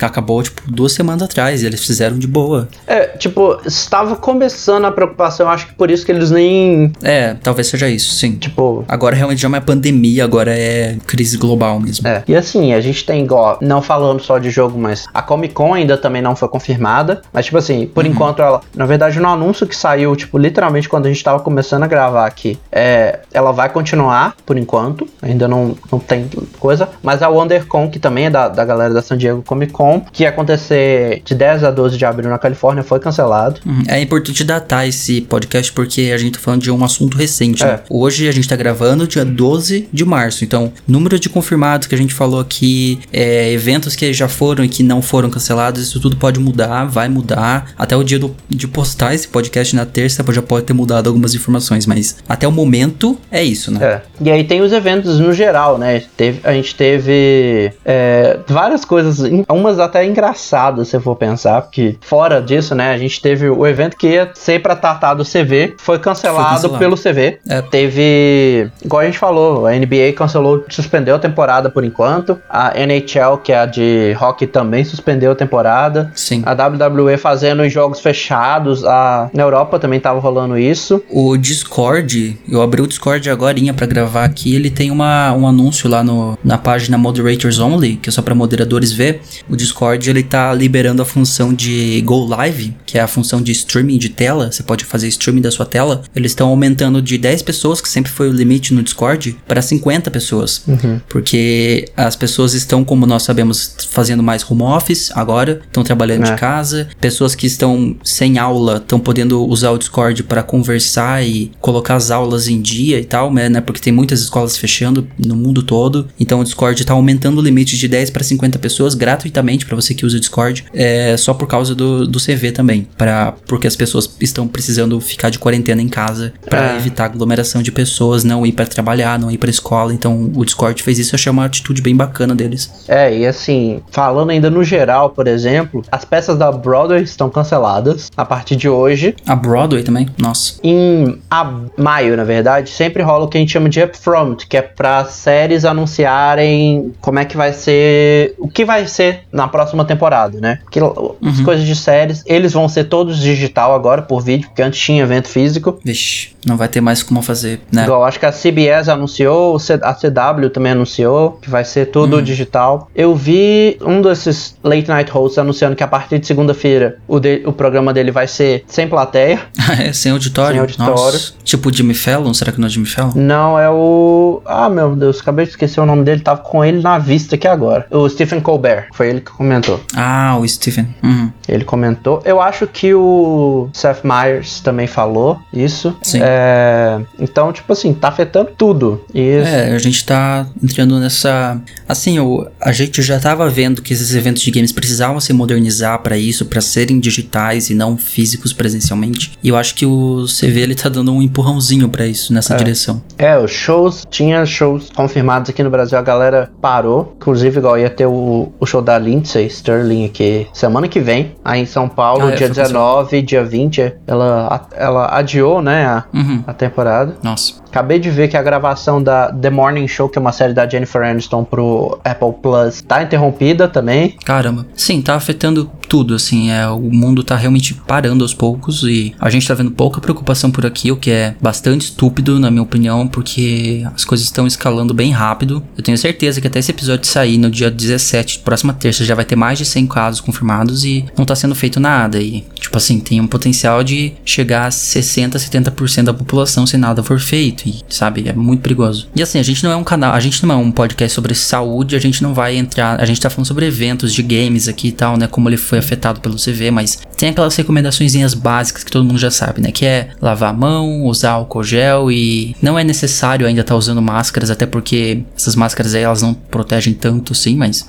Acabou, tipo, duas semanas atrás. Eles fizeram de boa. É, tipo, estava começando a preocupação, acho que por isso que eles nem, É, talvez seja isso, sim. tipo, Agora realmente já não é pandemia, agora é crise global mesmo. É. E assim, a gente tem igual, não falando só de jogo, mas a Comic Con ainda também não foi confirmada. Mas, tipo assim, por enquanto ela. Na verdade, no anúncio que saiu, tipo, literalmente quando a gente tava começando a gravar aqui, é, ela vai continuar por enquanto. Ainda não, não tem coisa. Mas a WonderCon, que também é da, da galera da San Diego Comic Con, que ia acontecer de 10 a 12 de abril na Califórnia, foi cancelado. Uhum. É importante datar esse podcast porque a gente tá falando de um assunto recente. É. né? Hoje a gente tá gravando dia 12 de março. Então, número de confirmados que a gente falou aqui, é, eventos que já foram e que não foram cancelados, isso tudo pode mudar, vai mudar. Até o dia do- de postar esse podcast na terça já pode ter mudado algumas informações, mas até o momento é isso, né? É. E aí tem os eventos no geral, né? Teve, a gente teve é, várias coisas, umas até engraçadas, se eu for pensar, porque fora disso, né? A gente teve o evento que ia ser pra tratar do CV, foi cancelado, Foi cancelado. pelo CV. É. Teve, igual a gente falou, a NBA cancelou, suspendeu a temporada por enquanto. A NHL, que é a de hockey, também suspendeu a temporada. Sim. A WWE fazendo os jogos fechados. A, na Europa também tava rolando isso. O Discord, eu abri o Discord agora pra gravar aqui, ele tem uma, um anúncio lá no, na página Moderators Only, que é só pra moderadores ver. O Discord, ele tá liberando a função de Go Live, que é a função de streaming de tela, você pode fazer streaming da sua tela. Eles estão aumentando de 10 pessoas, que sempre foi o limite no Discord, para 50 pessoas. Porque as pessoas estão, como nós sabemos, fazendo mais home office agora, estão trabalhando É. de casa. Pessoas que estão sem aula estão podendo usar o Discord para conversar e colocar as aulas em dia e tal, né? Porque tem muitas escolas fechando no mundo todo. Então o Discord está aumentando o limite de 10 para 50 pessoas gratuitamente para você que usa o Discord, é, só por causa do, do CV também, para porque as pessoas estão precisando ficar de quarentena em casa para É. evitar aglomeração de pessoas, não ir para trabalhar, não ir para escola. Então o Discord fez isso, eu achei uma atitude bem bacana deles. É, e assim, falando ainda no geral, por exemplo, as peças da Broadway estão canceladas a partir de hoje. A Broadway também, nossa. Em a- maio, na verdade, sempre rola o que a gente chama de upfront, que é para séries anunciarem como é que vai ser, o que vai ser na próxima temporada, né? Que as coisas de séries, eles vão ser todos digital agora por vídeo, porque antes tinha evento físico. Vixe, não vai ter mais como fazer, né? Igual, acho que a CBS anunciou, o a CW também anunciou que vai ser tudo digital. Eu vi um desses late night hosts anunciando que a partir de segunda-feira o, de- o programa dele vai ser sem plateia. *laughs* é, sem auditório? Sem auditório. Nossa. Tipo Jimmy Fallon? Será que não é Jimmy Fallon? Não, é o. Ah, meu Deus, acabei de esquecer o nome dele, tava com ele na vista aqui agora. O Stephen Colbert, foi ele que comentou. Ah, o Stephen. Uhum. Ele comentou. Eu acho que o Seth Meyers também falou isso. Sim. É, Então, tipo assim, tá afetando tudo. E É, a gente tá entrando nessa. Assim, o, a gente já tava vendo que esses eventos de games precisavam se modernizar pra isso, pra serem digitais e não físicos presencialmente. E eu acho que o CV ele tá dando um empurrãozinho pra isso, nessa direção. É, os shows, tinha shows confirmados aqui no Brasil, a galera parou. Inclusive, igual ia ter o, o show da Lindsay Sterling aqui semana que vem. Vem, aí em São Paulo, Ah, é, dia foi cancelado. 19, dia 20, ela, ela adiou, né, a, Uhum. a temporada. Nossa. Acabei de ver que a gravação da The Morning Show, que é uma série da Jennifer Aniston pro Apple Plus, tá interrompida também. Caramba. Sim, tá afetando tudo, assim. É, o mundo tá realmente parando aos poucos e a gente tá vendo pouca preocupação por aqui, o que é bastante estúpido, na minha opinião, porque as coisas estão escalando bem rápido. Eu tenho certeza que até esse episódio sair no dia 17, próxima terça, já vai ter mais de 100 casos confirmados e não tá sendo feito nada. E, tipo assim, tem um potencial de chegar a 60, 70% da população se nada for feito. E, sabe, é muito perigoso. E assim, a gente não é um canal, a gente não é um podcast sobre saúde, a gente não vai entrar. A gente tá falando sobre eventos de games aqui e tal, né? Como ele foi afetado pelo CV, mas tem aquelas recomendações básicas que todo mundo já sabe, né? Que é lavar a mão, usar álcool gel e não é necessário ainda estar usando máscaras, até porque essas máscaras aí elas não protegem tanto, sim, mas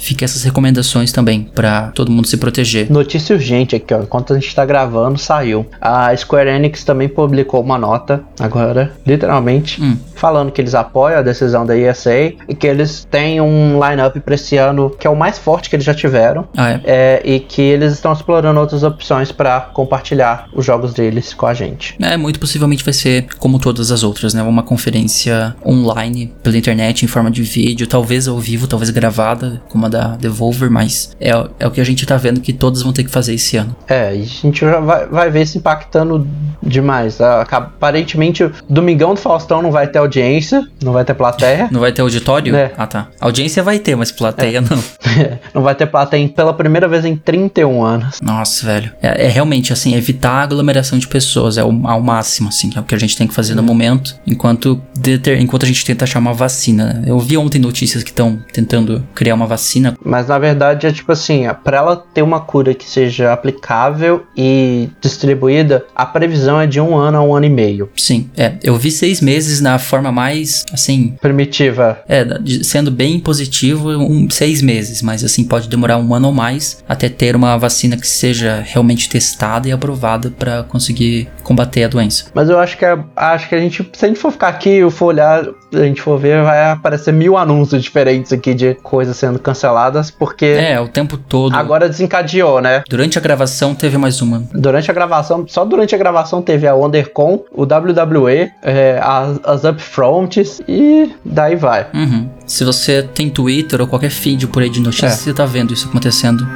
fica essas recomendações também pra todo mundo se proteger. Notícia urgente aqui, ó. Enquanto a gente tá gravando, saiu. A Square Enix também publicou uma nota agora, literalmente, Hum. falando que eles apoiam a decisão da ESA e que eles têm um line-up pra esse ano que é o mais forte que eles já tiveram. Ah, é. É, e que eles estão explorando outras opções pra compartilhar os jogos deles com a gente. É, muito possivelmente vai ser como todas as outras, né? Uma conferência online pela internet em forma de vídeo, talvez ao vivo, talvez gravada, como a da Devolver, mas é, é o que a gente tá vendo que todas vão ter que fazer esse ano. É, e a gente já vai, vai ver se impactando demais. Aparentemente, o Domingão do Faustão não vai ter audiência, não vai ter plateia. *laughs* Não vai ter auditório? É. Ah, tá. Audiência vai ter, mas plateia não. *laughs* não vai ter plateia pela primeira vez em 31 anos. Nossa, velho. É, é realmente, assim, evitar a aglomeração de pessoas. É o, ao máximo, assim, é o que a gente tem que fazer no momento, enquanto, deter, enquanto a gente tenta achar uma vacina. Eu vi ontem notícias que estão tentando criar uma vacina. Mas na verdade é tipo assim, para ela ter uma cura que seja aplicável e distribuída, a previsão é de um ano a um ano e meio. Sim, é. Eu vi seis meses na forma mais, assim, Primitiva. É, sendo bem positivo, um, seis meses, mas assim, pode demorar um ano ou mais até ter uma vacina que seja realmente testada e aprovada pra conseguir combater a doença. Mas eu acho que a, acho que a gente, se a gente for ficar aqui e for olhar, a gente for ver, vai aparecer mil anúncios diferentes aqui de coisas sendo canceladas, porque É, o tempo todo. agora desencadeou, né? Durante a gravação teve mais uma. Durante a gravação, só durante a gravação teve a WonderCon, o WWE, é, as, as Upfronts e daí vai. Uhum. Se você tem Twitter ou qualquer feed por aí de notícias, É. você tá vendo isso acontecendo.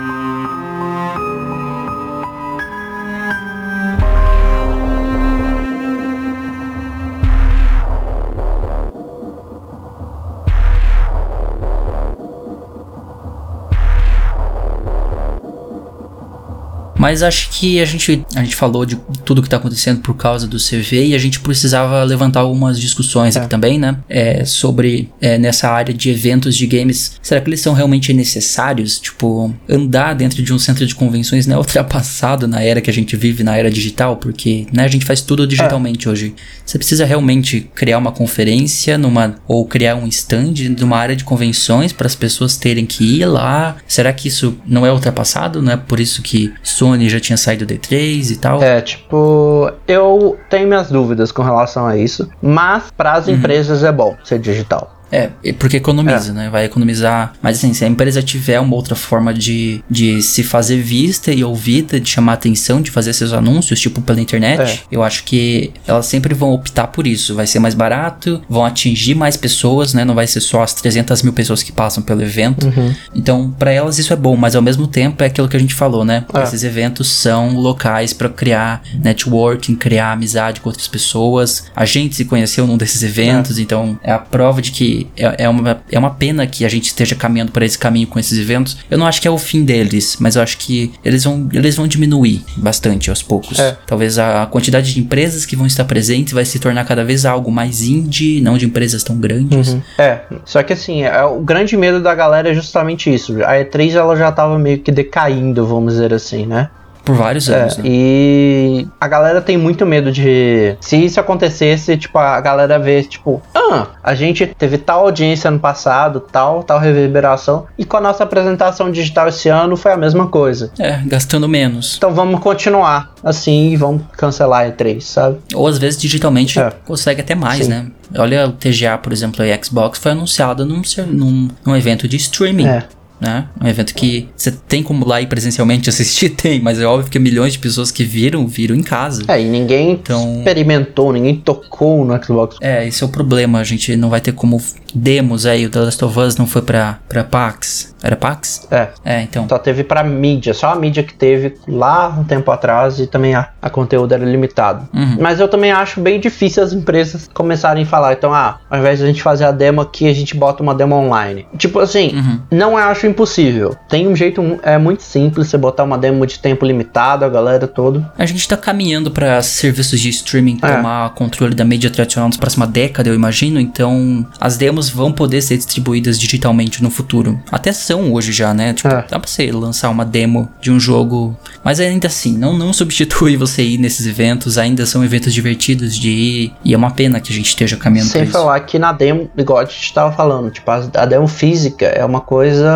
Mas acho que a gente, a gente falou de tudo que tá acontecendo por causa do CV e a gente precisava levantar algumas discussões aqui também, né? É, sobre é, nessa área de eventos de games. Será que eles são realmente necessários? Tipo, andar dentro de um centro de convenções não é *laughs* ultrapassado na era que a gente vive, na era digital? Porque né, a gente faz tudo digitalmente hoje. Você precisa realmente criar uma conferência numa ou criar um stand numa área de convenções para as pessoas terem que ir lá. Será que isso não é ultrapassado? Não é por isso que Sony já tinha saído do D3 e tal? É, tipo, eu tenho minhas dúvidas com relação a isso, mas para as empresas é bom ser digital. É, porque economiza, né? Vai economizar. Mas assim, se a empresa tiver uma outra forma de, de se fazer vista e ouvida, de chamar atenção, de fazer seus anúncios, tipo pela internet, É. eu acho que elas sempre vão optar por isso. Vai ser mais barato, vão atingir mais pessoas, né? Não vai ser só as 300 mil pessoas que passam pelo evento. Então, pra elas isso é bom, mas ao mesmo tempo é aquilo que a gente falou, né? É. Esses eventos são locais pra criar networking, criar amizade com outras pessoas. A gente se conheceu num desses eventos, então é a prova de que é, é uma, é uma pena que a gente esteja caminhando para esse caminho com esses eventos. Eu não acho que é o fim deles, mas eu acho que eles vão, eles vão diminuir bastante aos poucos. É. Talvez a quantidade de empresas que vão estar presentes vai se tornar cada vez algo mais indie, não de empresas tão grandes. É, só que assim, é, o grande medo da galera é justamente isso. A E3 ela já tava meio que decaindo, vamos dizer assim, né? Por vários É, anos, né? e a galera tem muito medo de. Se isso acontecesse, tipo, a galera vê, tipo, ah, a gente teve tal audiência ano passado, tal, tal reverberação, e com a nossa apresentação digital esse ano foi a mesma coisa. É, gastando menos. Então vamos continuar assim e vamos cancelar a E3, sabe? Ou às vezes digitalmente É. consegue até mais, Sim. né? Olha o TGA, por exemplo, a Xbox foi anunciada num, num, num evento de streaming. É. né? Um evento que você tem como lá ir presencialmente *laughs* assistir, tem, mas é óbvio que milhões de pessoas que viram, viram em casa. É, e ninguém Então- experimentou, ninguém tocou no Xbox. É, esse é o problema, a gente não vai ter como demos aí, o The Last of Us não foi pra, pra PAX. Era PAX? É. É, então. Só teve pra mídia, só a mídia que teve lá um tempo atrás e também a, a conteúdo era limitado. Uhum. Mas eu também acho bem difícil as empresas começarem a falar, então, ah, ao invés de a gente fazer a demo aqui, a gente bota uma demo online. Tipo assim, Uhum. não acho impossível. Tem um jeito, é muito simples você botar uma demo de tempo limitado, a galera toda. A gente tá caminhando para serviços de streaming É. tomar controle da mídia tradicional nas próximas décadas, eu imagino. Então, as demos vão poder ser distribuídas digitalmente no futuro. Até são hoje já, né? Tipo, É. dá pra você lançar uma demo de um jogo. Mas ainda assim, não, não substitui você ir nesses eventos. Ainda são eventos divertidos de ir. E é uma pena que a gente esteja caminhando Sem pra isso. falar que na demo, igual a gente tava falando, tipo, a, a demo física é uma coisa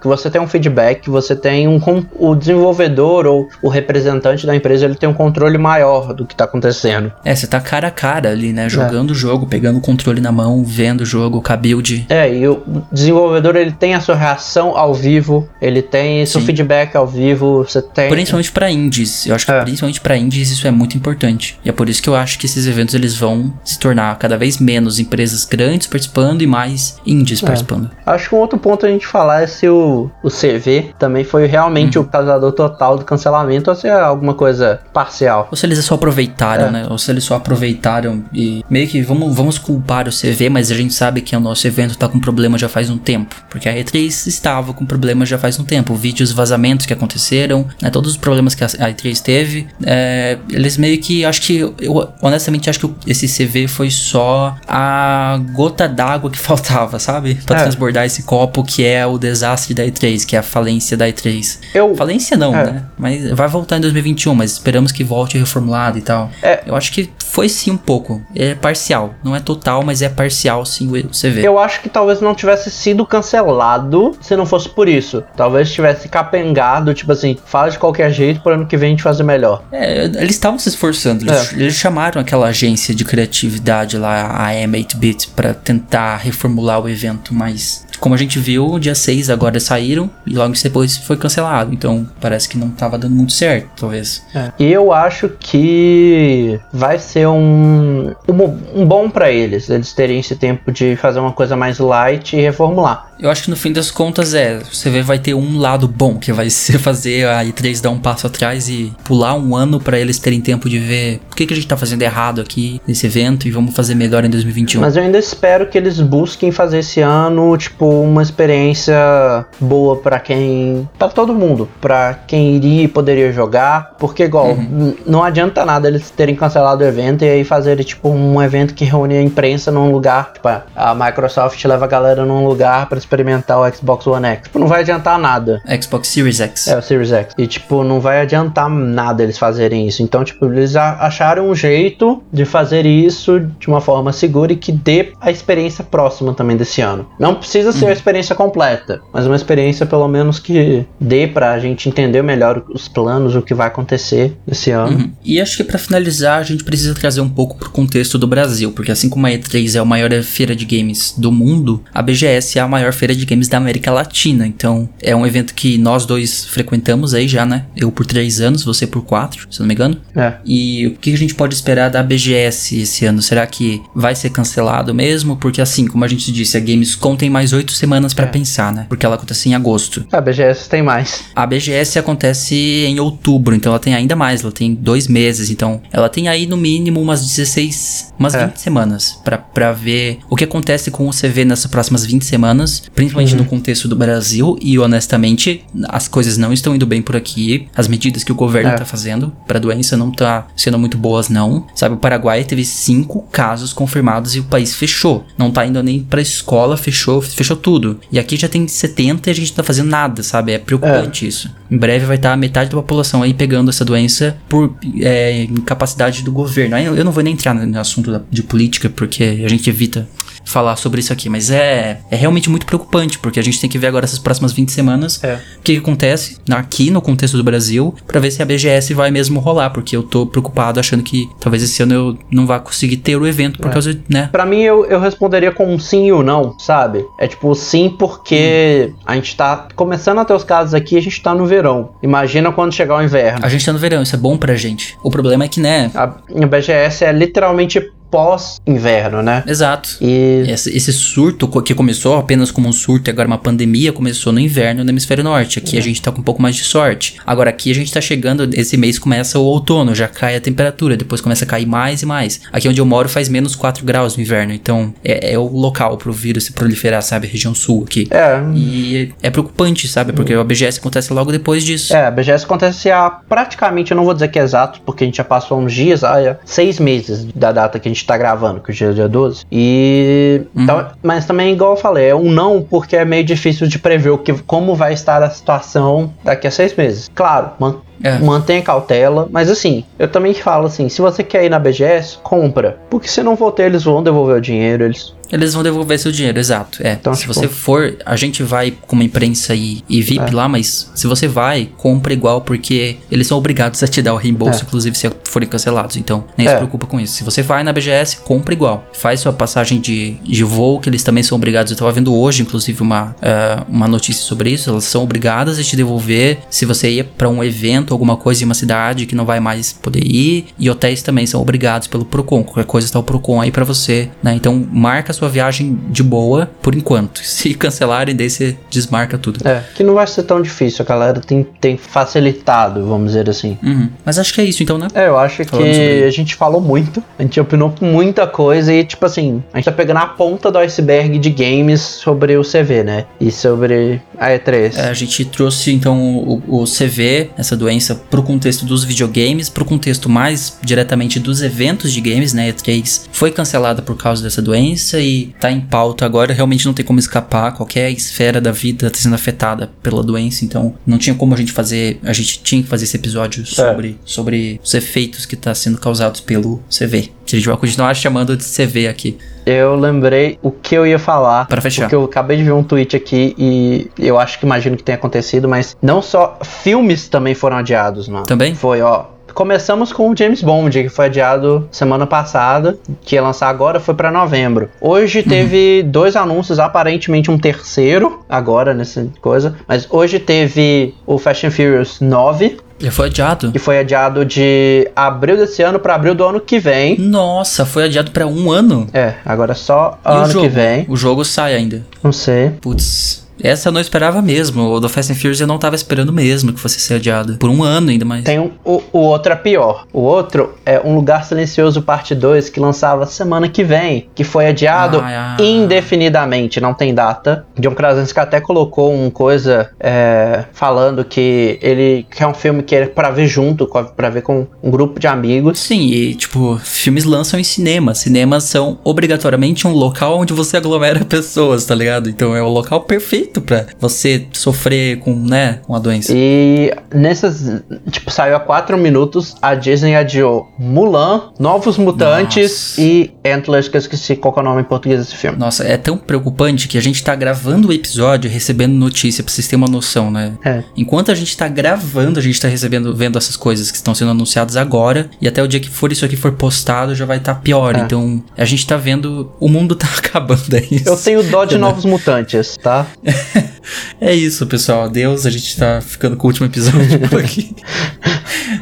que você tem um feedback, você tem um. O desenvolvedor ou o representante da empresa ele tem um controle maior do que tá acontecendo. É, você tá cara a cara ali, É. né? Jogando o jogo, pegando o controle na mão, vendo o jogo, com a build. É, e o desenvolvedor ele tem a sua reação ao vivo, ele tem seu Sim. feedback ao vivo, você tem. Principalmente pra indies. Eu acho que É. principalmente pra indies isso é muito importante. E é por isso que eu acho que esses eventos eles vão se tornar cada vez menos empresas grandes participando e mais indies participando. Acho que um outro ponto a gente falar é se o, o CV também foi realmente Uhum. o causador total do cancelamento ou se é alguma coisa parcial. Ou se eles só aproveitaram, É. né? Ou se eles só aproveitaram e meio que vamos, vamos culpar o CV, mas a gente sabe que o nosso evento tá com problema já faz um tempo. Porque a E3 estava com problema já faz um tempo. Vídeos, vazamentos que aconteceram, né? Todos os problemas que a a E3 teve. é, eles meio que. Acho que. Eu honestamente acho que esse CV foi só a gota d'água que *laughs* faltava, sabe? Pra É. transbordar esse copo que é o desastre da E3, que é a falência da E3. Eu, Falência não, É. né? Mas vai voltar em 2021, mas esperamos que volte reformulado e tal. É. Eu acho que foi sim um pouco. É parcial. Não é total, mas é parcial sim o CV. Eu acho que talvez não tivesse sido cancelado se não fosse por isso. Talvez tivesse capengado, tipo assim, fala de qualquer jeito pro ano que vem a gente fazer melhor. É, eles estavam se esforçando. Eles, É. eles chamaram aquela agência de criatividade lá, a M8-Bit, pra tentar reformular o evento, mas como a gente viu, dia 6 agora saíram e logo depois foi cancelado. Então parece que não tava dando muito certo, talvez. E eu acho que vai ser um, um, um bom pra eles, eles terem esse tempo de fazer uma coisa mais light e reformular. Eu acho que no fim das contas é, o CV vai ter um lado bom, que vai *laughs* ser fazer a E3 dar um passo atrás e pular um ano pra eles terem tempo de ver o que, que a gente tá fazendo errado aqui nesse evento e vamos fazer melhor em 2021. Mas eu ainda espero que eles busquem fazer esse ano, tipo, uma experiência boa pra quem. pra todo mundo. Pra quem iria e poderia jogar. Porque, igual, n- não adianta nada eles terem cancelado o evento e aí fazerem, tipo, um evento que reúne a imprensa num lugar. Tipo, a- Microsoft leva a galera num lugar pra experimentar o Xbox One X. Tipo, não vai adiantar nada. Xbox Series X. É, o Series X. E, tipo, não vai adiantar nada eles fazerem isso. Então, tipo, eles acharam um jeito de fazer isso de uma forma segura e que dê a experiência próxima também desse ano. Não precisa ser a experiência completa, mas uma experiência pelo menos que dê pra gente entender melhor os planos, o que vai acontecer esse ano. Uhum. E acho que pra finalizar a gente precisa trazer um pouco pro contexto do Brasil, porque assim como a E3 é a maior feira de games do mundo, a BGS é a maior feira de games da América Latina. Então é um evento que nós dois frequentamos aí já, né? Eu por três anos, você por quatro, se não me engano. É. E o que a gente pode esperar da BGS esse ano? Será que vai ser cancelado mesmo? Porque assim, como a gente disse, a Gamescom tem mais oito semanas pra É. pensar, né? Porque ela acontece em agosto. A BGS tem mais. A BGS acontece em outubro, então ela tem ainda mais, ela tem dois meses, então ela tem aí no mínimo umas 16, umas É. 20 semanas pra, pra ver o que acontece com o CV nessas próximas 20 semanas, principalmente no contexto do Brasil, e honestamente, as coisas não estão indo bem por aqui, as medidas que o governo É. tá fazendo pra doença não tá sendo muito boas não, sabe, o Paraguai teve cinco casos confirmados e o país fechou, não tá indo nem pra escola, fechou, fechou tudo, e aqui já tem 70 e a gente não tá fazendo nada, sabe, é preocupante isso. Em breve vai estar metade da população aí pegando essa doença por é, incapacidade do governo. Eu não vou nem entrar no assunto da- de política, porque a gente evita falar sobre isso aqui, mas é, é realmente muito preocupante, porque a gente tem que ver agora essas próximas 20 semanas É. o que, que acontece aqui no contexto do Brasil, pra ver se a BGS vai mesmo rolar, porque eu tô preocupado achando que talvez esse ano eu não vá conseguir ter o evento por É. causa, né? Pra mim, eu, eu responderia com um sim e um não, sabe? É tipo, sim porque a gente tá começando a ter os casos aqui a gente tá no verão. Imagina quando chegar o inverno. A gente tá no verão, isso é bom pra gente. O problema é que, né? A, a BGS é literalmente pós-inverno, né? Exato. E Esse, esse surto que começou apenas como um surto e agora uma pandemia começou no inverno no hemisfério norte. Aqui a gente tá com um pouco mais de sorte. Agora aqui a gente tá chegando, esse mês começa o outono, já cai a temperatura, depois começa a cair mais e mais. Aqui onde eu moro faz menos 4 graus no inverno, então é, é o local pro vírus se proliferar, sabe? Região sul aqui. é, E é preocupante, sabe? Porque a BGS acontece logo depois disso. É, a BGS acontece há praticamente, eu não vou dizer que é exato, porque a gente já passou uns dias, há seis meses da data que a gente tá gravando, que hoje é dia 12. E. Então, mas também, igual eu falei, é um não, porque é meio difícil de prever o que, como vai estar a situação daqui a seis meses. Claro, man- É. mantenha cautela, mas assim, eu também falo assim: se você quer ir na BGS, compra. Porque se não for ter, eles vão devolver o dinheiro, eles. Eles vão devolver seu dinheiro, exato. É. Então, se tipo- você for, a gente vai como imprensa e, e VIP É. lá, mas se você vai, compra igual, porque eles são obrigados a te dar o reembolso, É. inclusive se forem cancelados. Então, nem É. se preocupa com isso. Se você vai na BGS, compra igual. Faz sua passagem de, de voo, que eles também são obrigados. Eu tava vendo hoje, inclusive, uma, ah, uma notícia sobre isso. Elas são obrigadas a te devolver se você ia pra um evento, alguma coisa em uma cidade que não vai mais poder ir. E hotéis também são obrigados pelo Procon. Qualquer coisa está o Procon aí pra você, né? Então, marca sua viagem de boa por enquanto. *laughs* Se cancelarem, daí você desmarca tudo. É, que não vai ser tão difícil, a galera tem, tem facilitado, vamos dizer assim. Uhum. Mas acho que é isso então, né? É, eu acho Falando que a gente falou muito, a gente opinou muita coisa e, tipo assim, a gente tá pegando a ponta do iceberg de games sobre o CV, né? E sobre a E3. É, a gente trouxe então o, o CV, essa doença, pro contexto dos videogames, pro contexto mais diretamente dos eventos de games, né? E3 foi cancelada por causa dessa doença e tá em pauta agora, realmente não tem como escapar, qualquer esfera da vida tá sendo afetada pela doença, então não tinha como a gente fazer, a gente tinha que fazer esse episódio sobre, sobre os efeitos que tá sendo causados pelo CV, a gente vai continuar chamando de CV aqui. Eu lembrei o que eu ia falar. Pra fechar. Porque eu acabei de ver um tweet aqui e eu acho que imagino que tenha acontecido, mas não só filmes também foram adiados, não. Também? Foi, ó. Começamos com o James Bond, que foi adiado semana passada, que ia lançar agora, foi pra novembro. Hoje teve dois anúncios, aparentemente um terceiro, agora nessa coisa, mas hoje teve o Fast and Furious 9, Já foi adiado? que foi adiado de abril desse ano pra abril do ano que vem. Nossa, foi adiado pra um ano? É, agora só E o ano que vem. O jogo sai ainda. Não sei. Putz, essa eu não esperava mesmo. O do Fast and Furious eu não tava esperando mesmo que fosse ser adiado. Por um ano ainda mais. Tem um, o, o outro é pior. O outro é Um Lugar Silencioso Parte 2, que lançava semana que vem, que foi adiado Ah, ah. indefinidamente, não tem data. John Krasinski até colocou uma coisa é, falando que ele que é um filme que é pra ver junto, pra ver com um grupo de amigos. Sim, e tipo, filmes lançam em cinema. Cinemas são obrigatoriamente um local onde você aglomera *laughs* pessoas, tá ligado? Então é o local perfeito pra você sofrer com, né, com a doença. E nessas, tipo, saiu há 4 minutos, a Disney adiou Mulan, Novos Mutantes Nossa. e Antlers, que eu esqueci qual é o nome em português desse filme. Nossa, é tão preocupante que a gente tá gravando o episódio e recebendo notícia pra vocês terem uma noção, né? É. Enquanto a gente tá gravando, a gente tá recebendo, vendo essas coisas que estão sendo anunciadas agora. E até o dia que for isso aqui for postado, já vai estar pior. É. Então, a gente tá vendo. O mundo *laughs* tá acabando, é isso. Eu tenho dó de? Novos Mutantes, tá? *laughs* *laughs* É isso, pessoal. Adeus. A gente tá ficando com o último episódio *laughs* por aqui.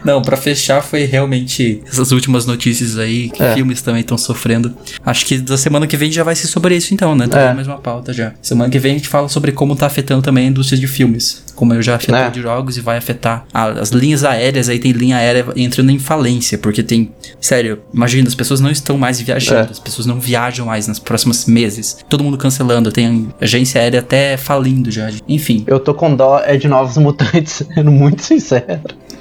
Não, pra fechar, foi realmente essas últimas notícias aí. Que É. filmes também estão sofrendo. Acho que da semana que vem já vai ser sobre isso, então, né? Tá É. na mesma pauta já. Semana que vem a gente fala sobre como tá afetando também a indústria de filmes. Como eu já afetou É. de jogos e vai afetar as linhas aéreas. Aí tem linha aérea entrando em falência. Porque tem. Sério, imagina, as pessoas não estão mais viajando. É. As pessoas não viajam mais nos próximos meses. Todo mundo cancelando. Tem agência aérea até falindo já. Enfim. Eu tô com dó é de Novos Mutantes, *laughs* sendo muito sincero.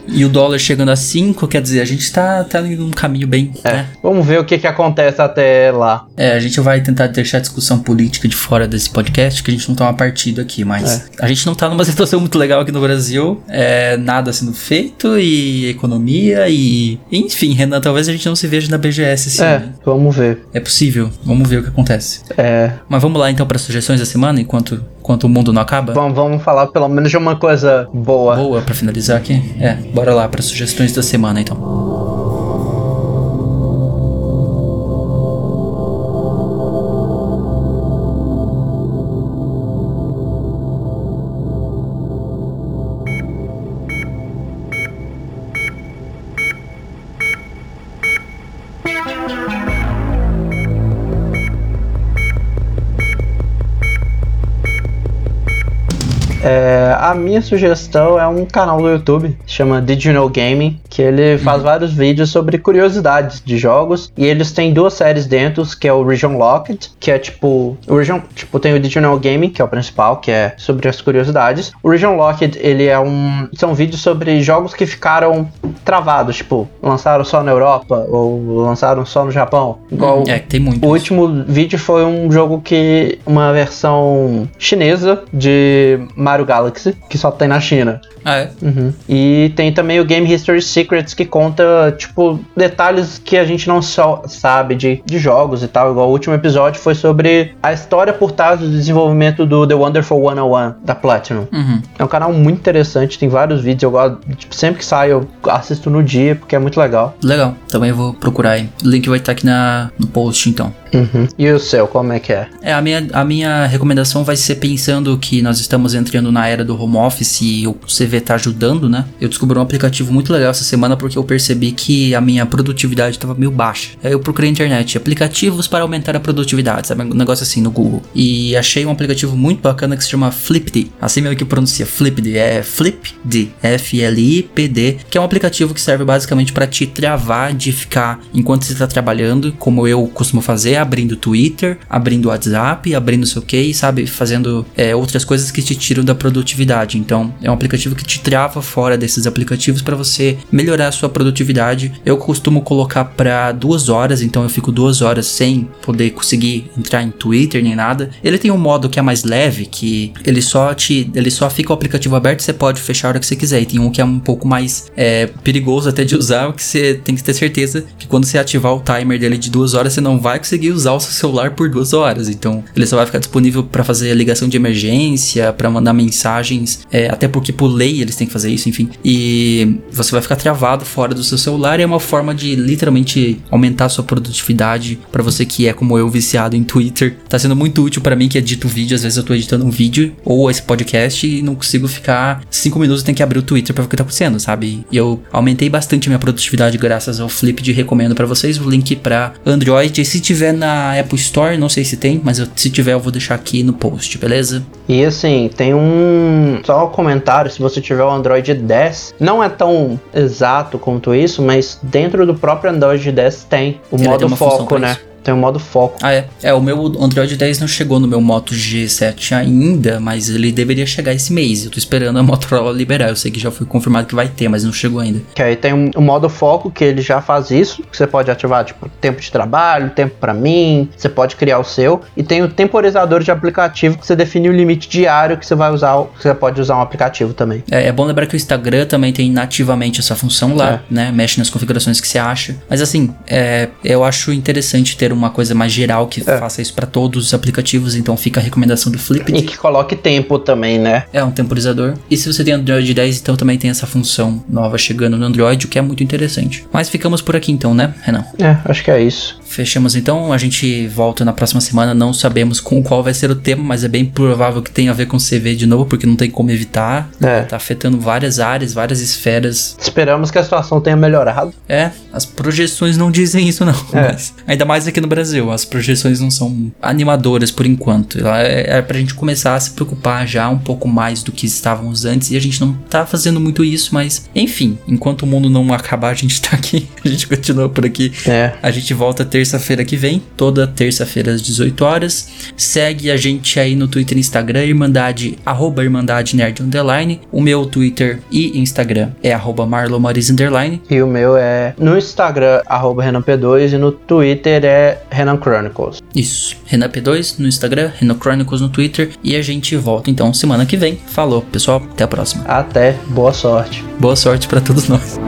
E o dólar chegando a 5, quer dizer, a gente tá, tá indo num caminho bem, É. né? Vamos ver o que que acontece até lá. É, a gente vai tentar deixar a discussão política de fora desse podcast, que a gente não toma partido aqui, mas a gente não tá numa *laughs* situação muito legal aqui no Brasil, é nada sendo feito e economia e. Enfim, Renan, talvez a gente não se veja na BGS esse É, ano. vamos ver. É possível, vamos ver o que acontece. É, Mas vamos lá então para sugestões da semana, enquanto, enquanto o mundo não acaba? vamos, vamos falar pelo menos de uma coisa boa. Boa pra finalizar aqui? É, bora lá para sugestões da semana então. A minha sugestão é um canal do YouTube, chama Did You Know Gaming, que ele faz vários vídeos sobre curiosidades de jogos, e eles têm duas séries dentro, que é o Region Locked, que é tipo, o Region, tipo, tem o Did You Know Gaming, que é o principal, que é sobre as curiosidades. O Region Locked, ele é um, são vídeos sobre jogos que ficaram travados, tipo, lançaram só na Europa ou lançaram só no Japão, igual É, que tem muito. o último vídeo foi um jogo que. uma versão chinesa de Mario Galaxy, que só tem na China. Ah, é? Uhum. E tem também o Game History Secrets, que conta, tipo, detalhes que a gente não só sabe de, de jogos e tal. Igual o último episódio foi sobre a história por trás do desenvolvimento do The Wonderful 101 da Platinum. Uhum. É um canal muito interessante, tem vários vídeos. Eu gosto, tipo, sempre que sai eu assisto no dia, porque é muito legal. Legal, também vou procurar aí. O link vai estar aqui na, no post então. Uhum. E o seu, como é que é? É, a minha, a minha recomendação vai ser pensando que nós estamos entrando na era do home office e o CV tá ajudando, né? Eu descobri um aplicativo muito legal essa semana porque eu percebi que a minha produtividade estava meio baixa. Aí eu procurei na internet aplicativos para aumentar a produtividade, sabe? Um negócio assim no Google. E achei um aplicativo muito bacana que se chama Flipd. Assim mesmo que pronuncia Flipd. É Flipd. F-L-I-P-D. Que é um aplicativo que serve basicamente para te travar de ficar enquanto você está trabalhando, como eu costumo fazer, abrindo Twitter, abrindo WhatsApp, abrindo sei o que, sabe? Fazendo é, outras coisas que te tiram da produtividade. Então, é um aplicativo que te trava fora desses aplicativos para você melhorar a sua produtividade. Eu costumo colocar para duas horas, então eu fico duas horas sem poder conseguir entrar em Twitter nem nada. Ele tem um modo que é mais leve, que ele só te, ele só fica o aplicativo aberto, você pode fechar a hora que você quiser. E tem um que é um pouco mais é, perigoso até de usar, *laughs* que você tem que ter certeza que quando você ativar o timer dele de duas horas, você não vai conseguir usar o seu celular por duas horas. Então, ele só vai ficar disponível para fazer ligação de emergência, para mandar mensagens, é, até porque por lei eles têm que fazer isso, enfim. E você vai ficar travado fora do seu celular. E é uma forma de literalmente aumentar a sua produtividade para você que é como eu viciado em Twitter. Tá sendo muito útil para mim que edito vídeo. Às vezes eu tô editando um vídeo ou esse podcast e não consigo ficar cinco minutos. Tem que abrir o Twitter para ver o que tá acontecendo, sabe? E eu aumentei bastante a minha produtividade graças ao Flip de recomendo para vocês o link para Android. E se tiver na Apple Store, não sei se tem, mas eu- se tiver eu vou deixar aqui no post, beleza? E assim, tem um. Só um comentário: se você tiver o Android 10, não é tão exato quanto isso, mas dentro do próprio Android 10 tem o Ele modo foco, né? isso. Tem o modo foco. Ah, é. É, o meu Android 10 não chegou no meu Moto G7 ainda, mas ele deveria chegar esse mês. Eu tô esperando a Motorola liberar. Eu sei que já foi confirmado que vai ter, mas não chegou ainda. Que aí tem um, um modo foco que ele já faz isso. Que você pode ativar, tipo, tempo de trabalho, tempo pra mim. Você pode criar o seu. E tem o temporizador de aplicativo que você define o limite diário que você vai usar. Que você pode usar um aplicativo também. É, é bom lembrar que o Instagram também tem nativamente essa função lá, né? Mexe nas configurações que você acha. Mas assim, é, eu acho interessante ter uma coisa mais geral que faça isso pra todos os aplicativos. Então fica a recomendação do Flip. E que coloque tempo também, né? É um temporizador. E se você tem Android 10, então também tem essa função nova chegando no Android, o que é muito interessante. Mas ficamos por aqui então, né, Renan? É, acho que é isso. Fechamos então, a gente volta na próxima semana. Não sabemos com qual vai ser o tema, mas é bem provável que tenha a ver com CV de novo, porque não tem como evitar. É. Tá afetando várias áreas, várias esferas. Esperamos que a situação tenha melhorado. É, as projeções não dizem isso, não. É. Ainda mais aqui no Brasil, as projeções não são animadoras por enquanto. É, é pra gente começar a se preocupar já um pouco mais do que estávamos antes, e a gente não tá fazendo muito isso, mas enfim, enquanto o mundo não acabar, a gente tá aqui, *laughs* a gente continua por aqui. É. A gente volta terça-feira que vem, toda terça-feira às 18 horas. Segue a gente aí no Twitter e Instagram, Irmandade, arroba Irmandade Nerd Underline. O meu Twitter e Instagram é arroba Marlon Maris Underline. E o meu é no Instagram, arroba RenanP2 e no Twitter é Renan Chronicles. Isso, Renan P2 no Instagram, Renan Chronicles no Twitter. E a gente volta então semana que vem. Falou, pessoal, até a próxima. Até, boa sorte. Boa sorte para todos nós.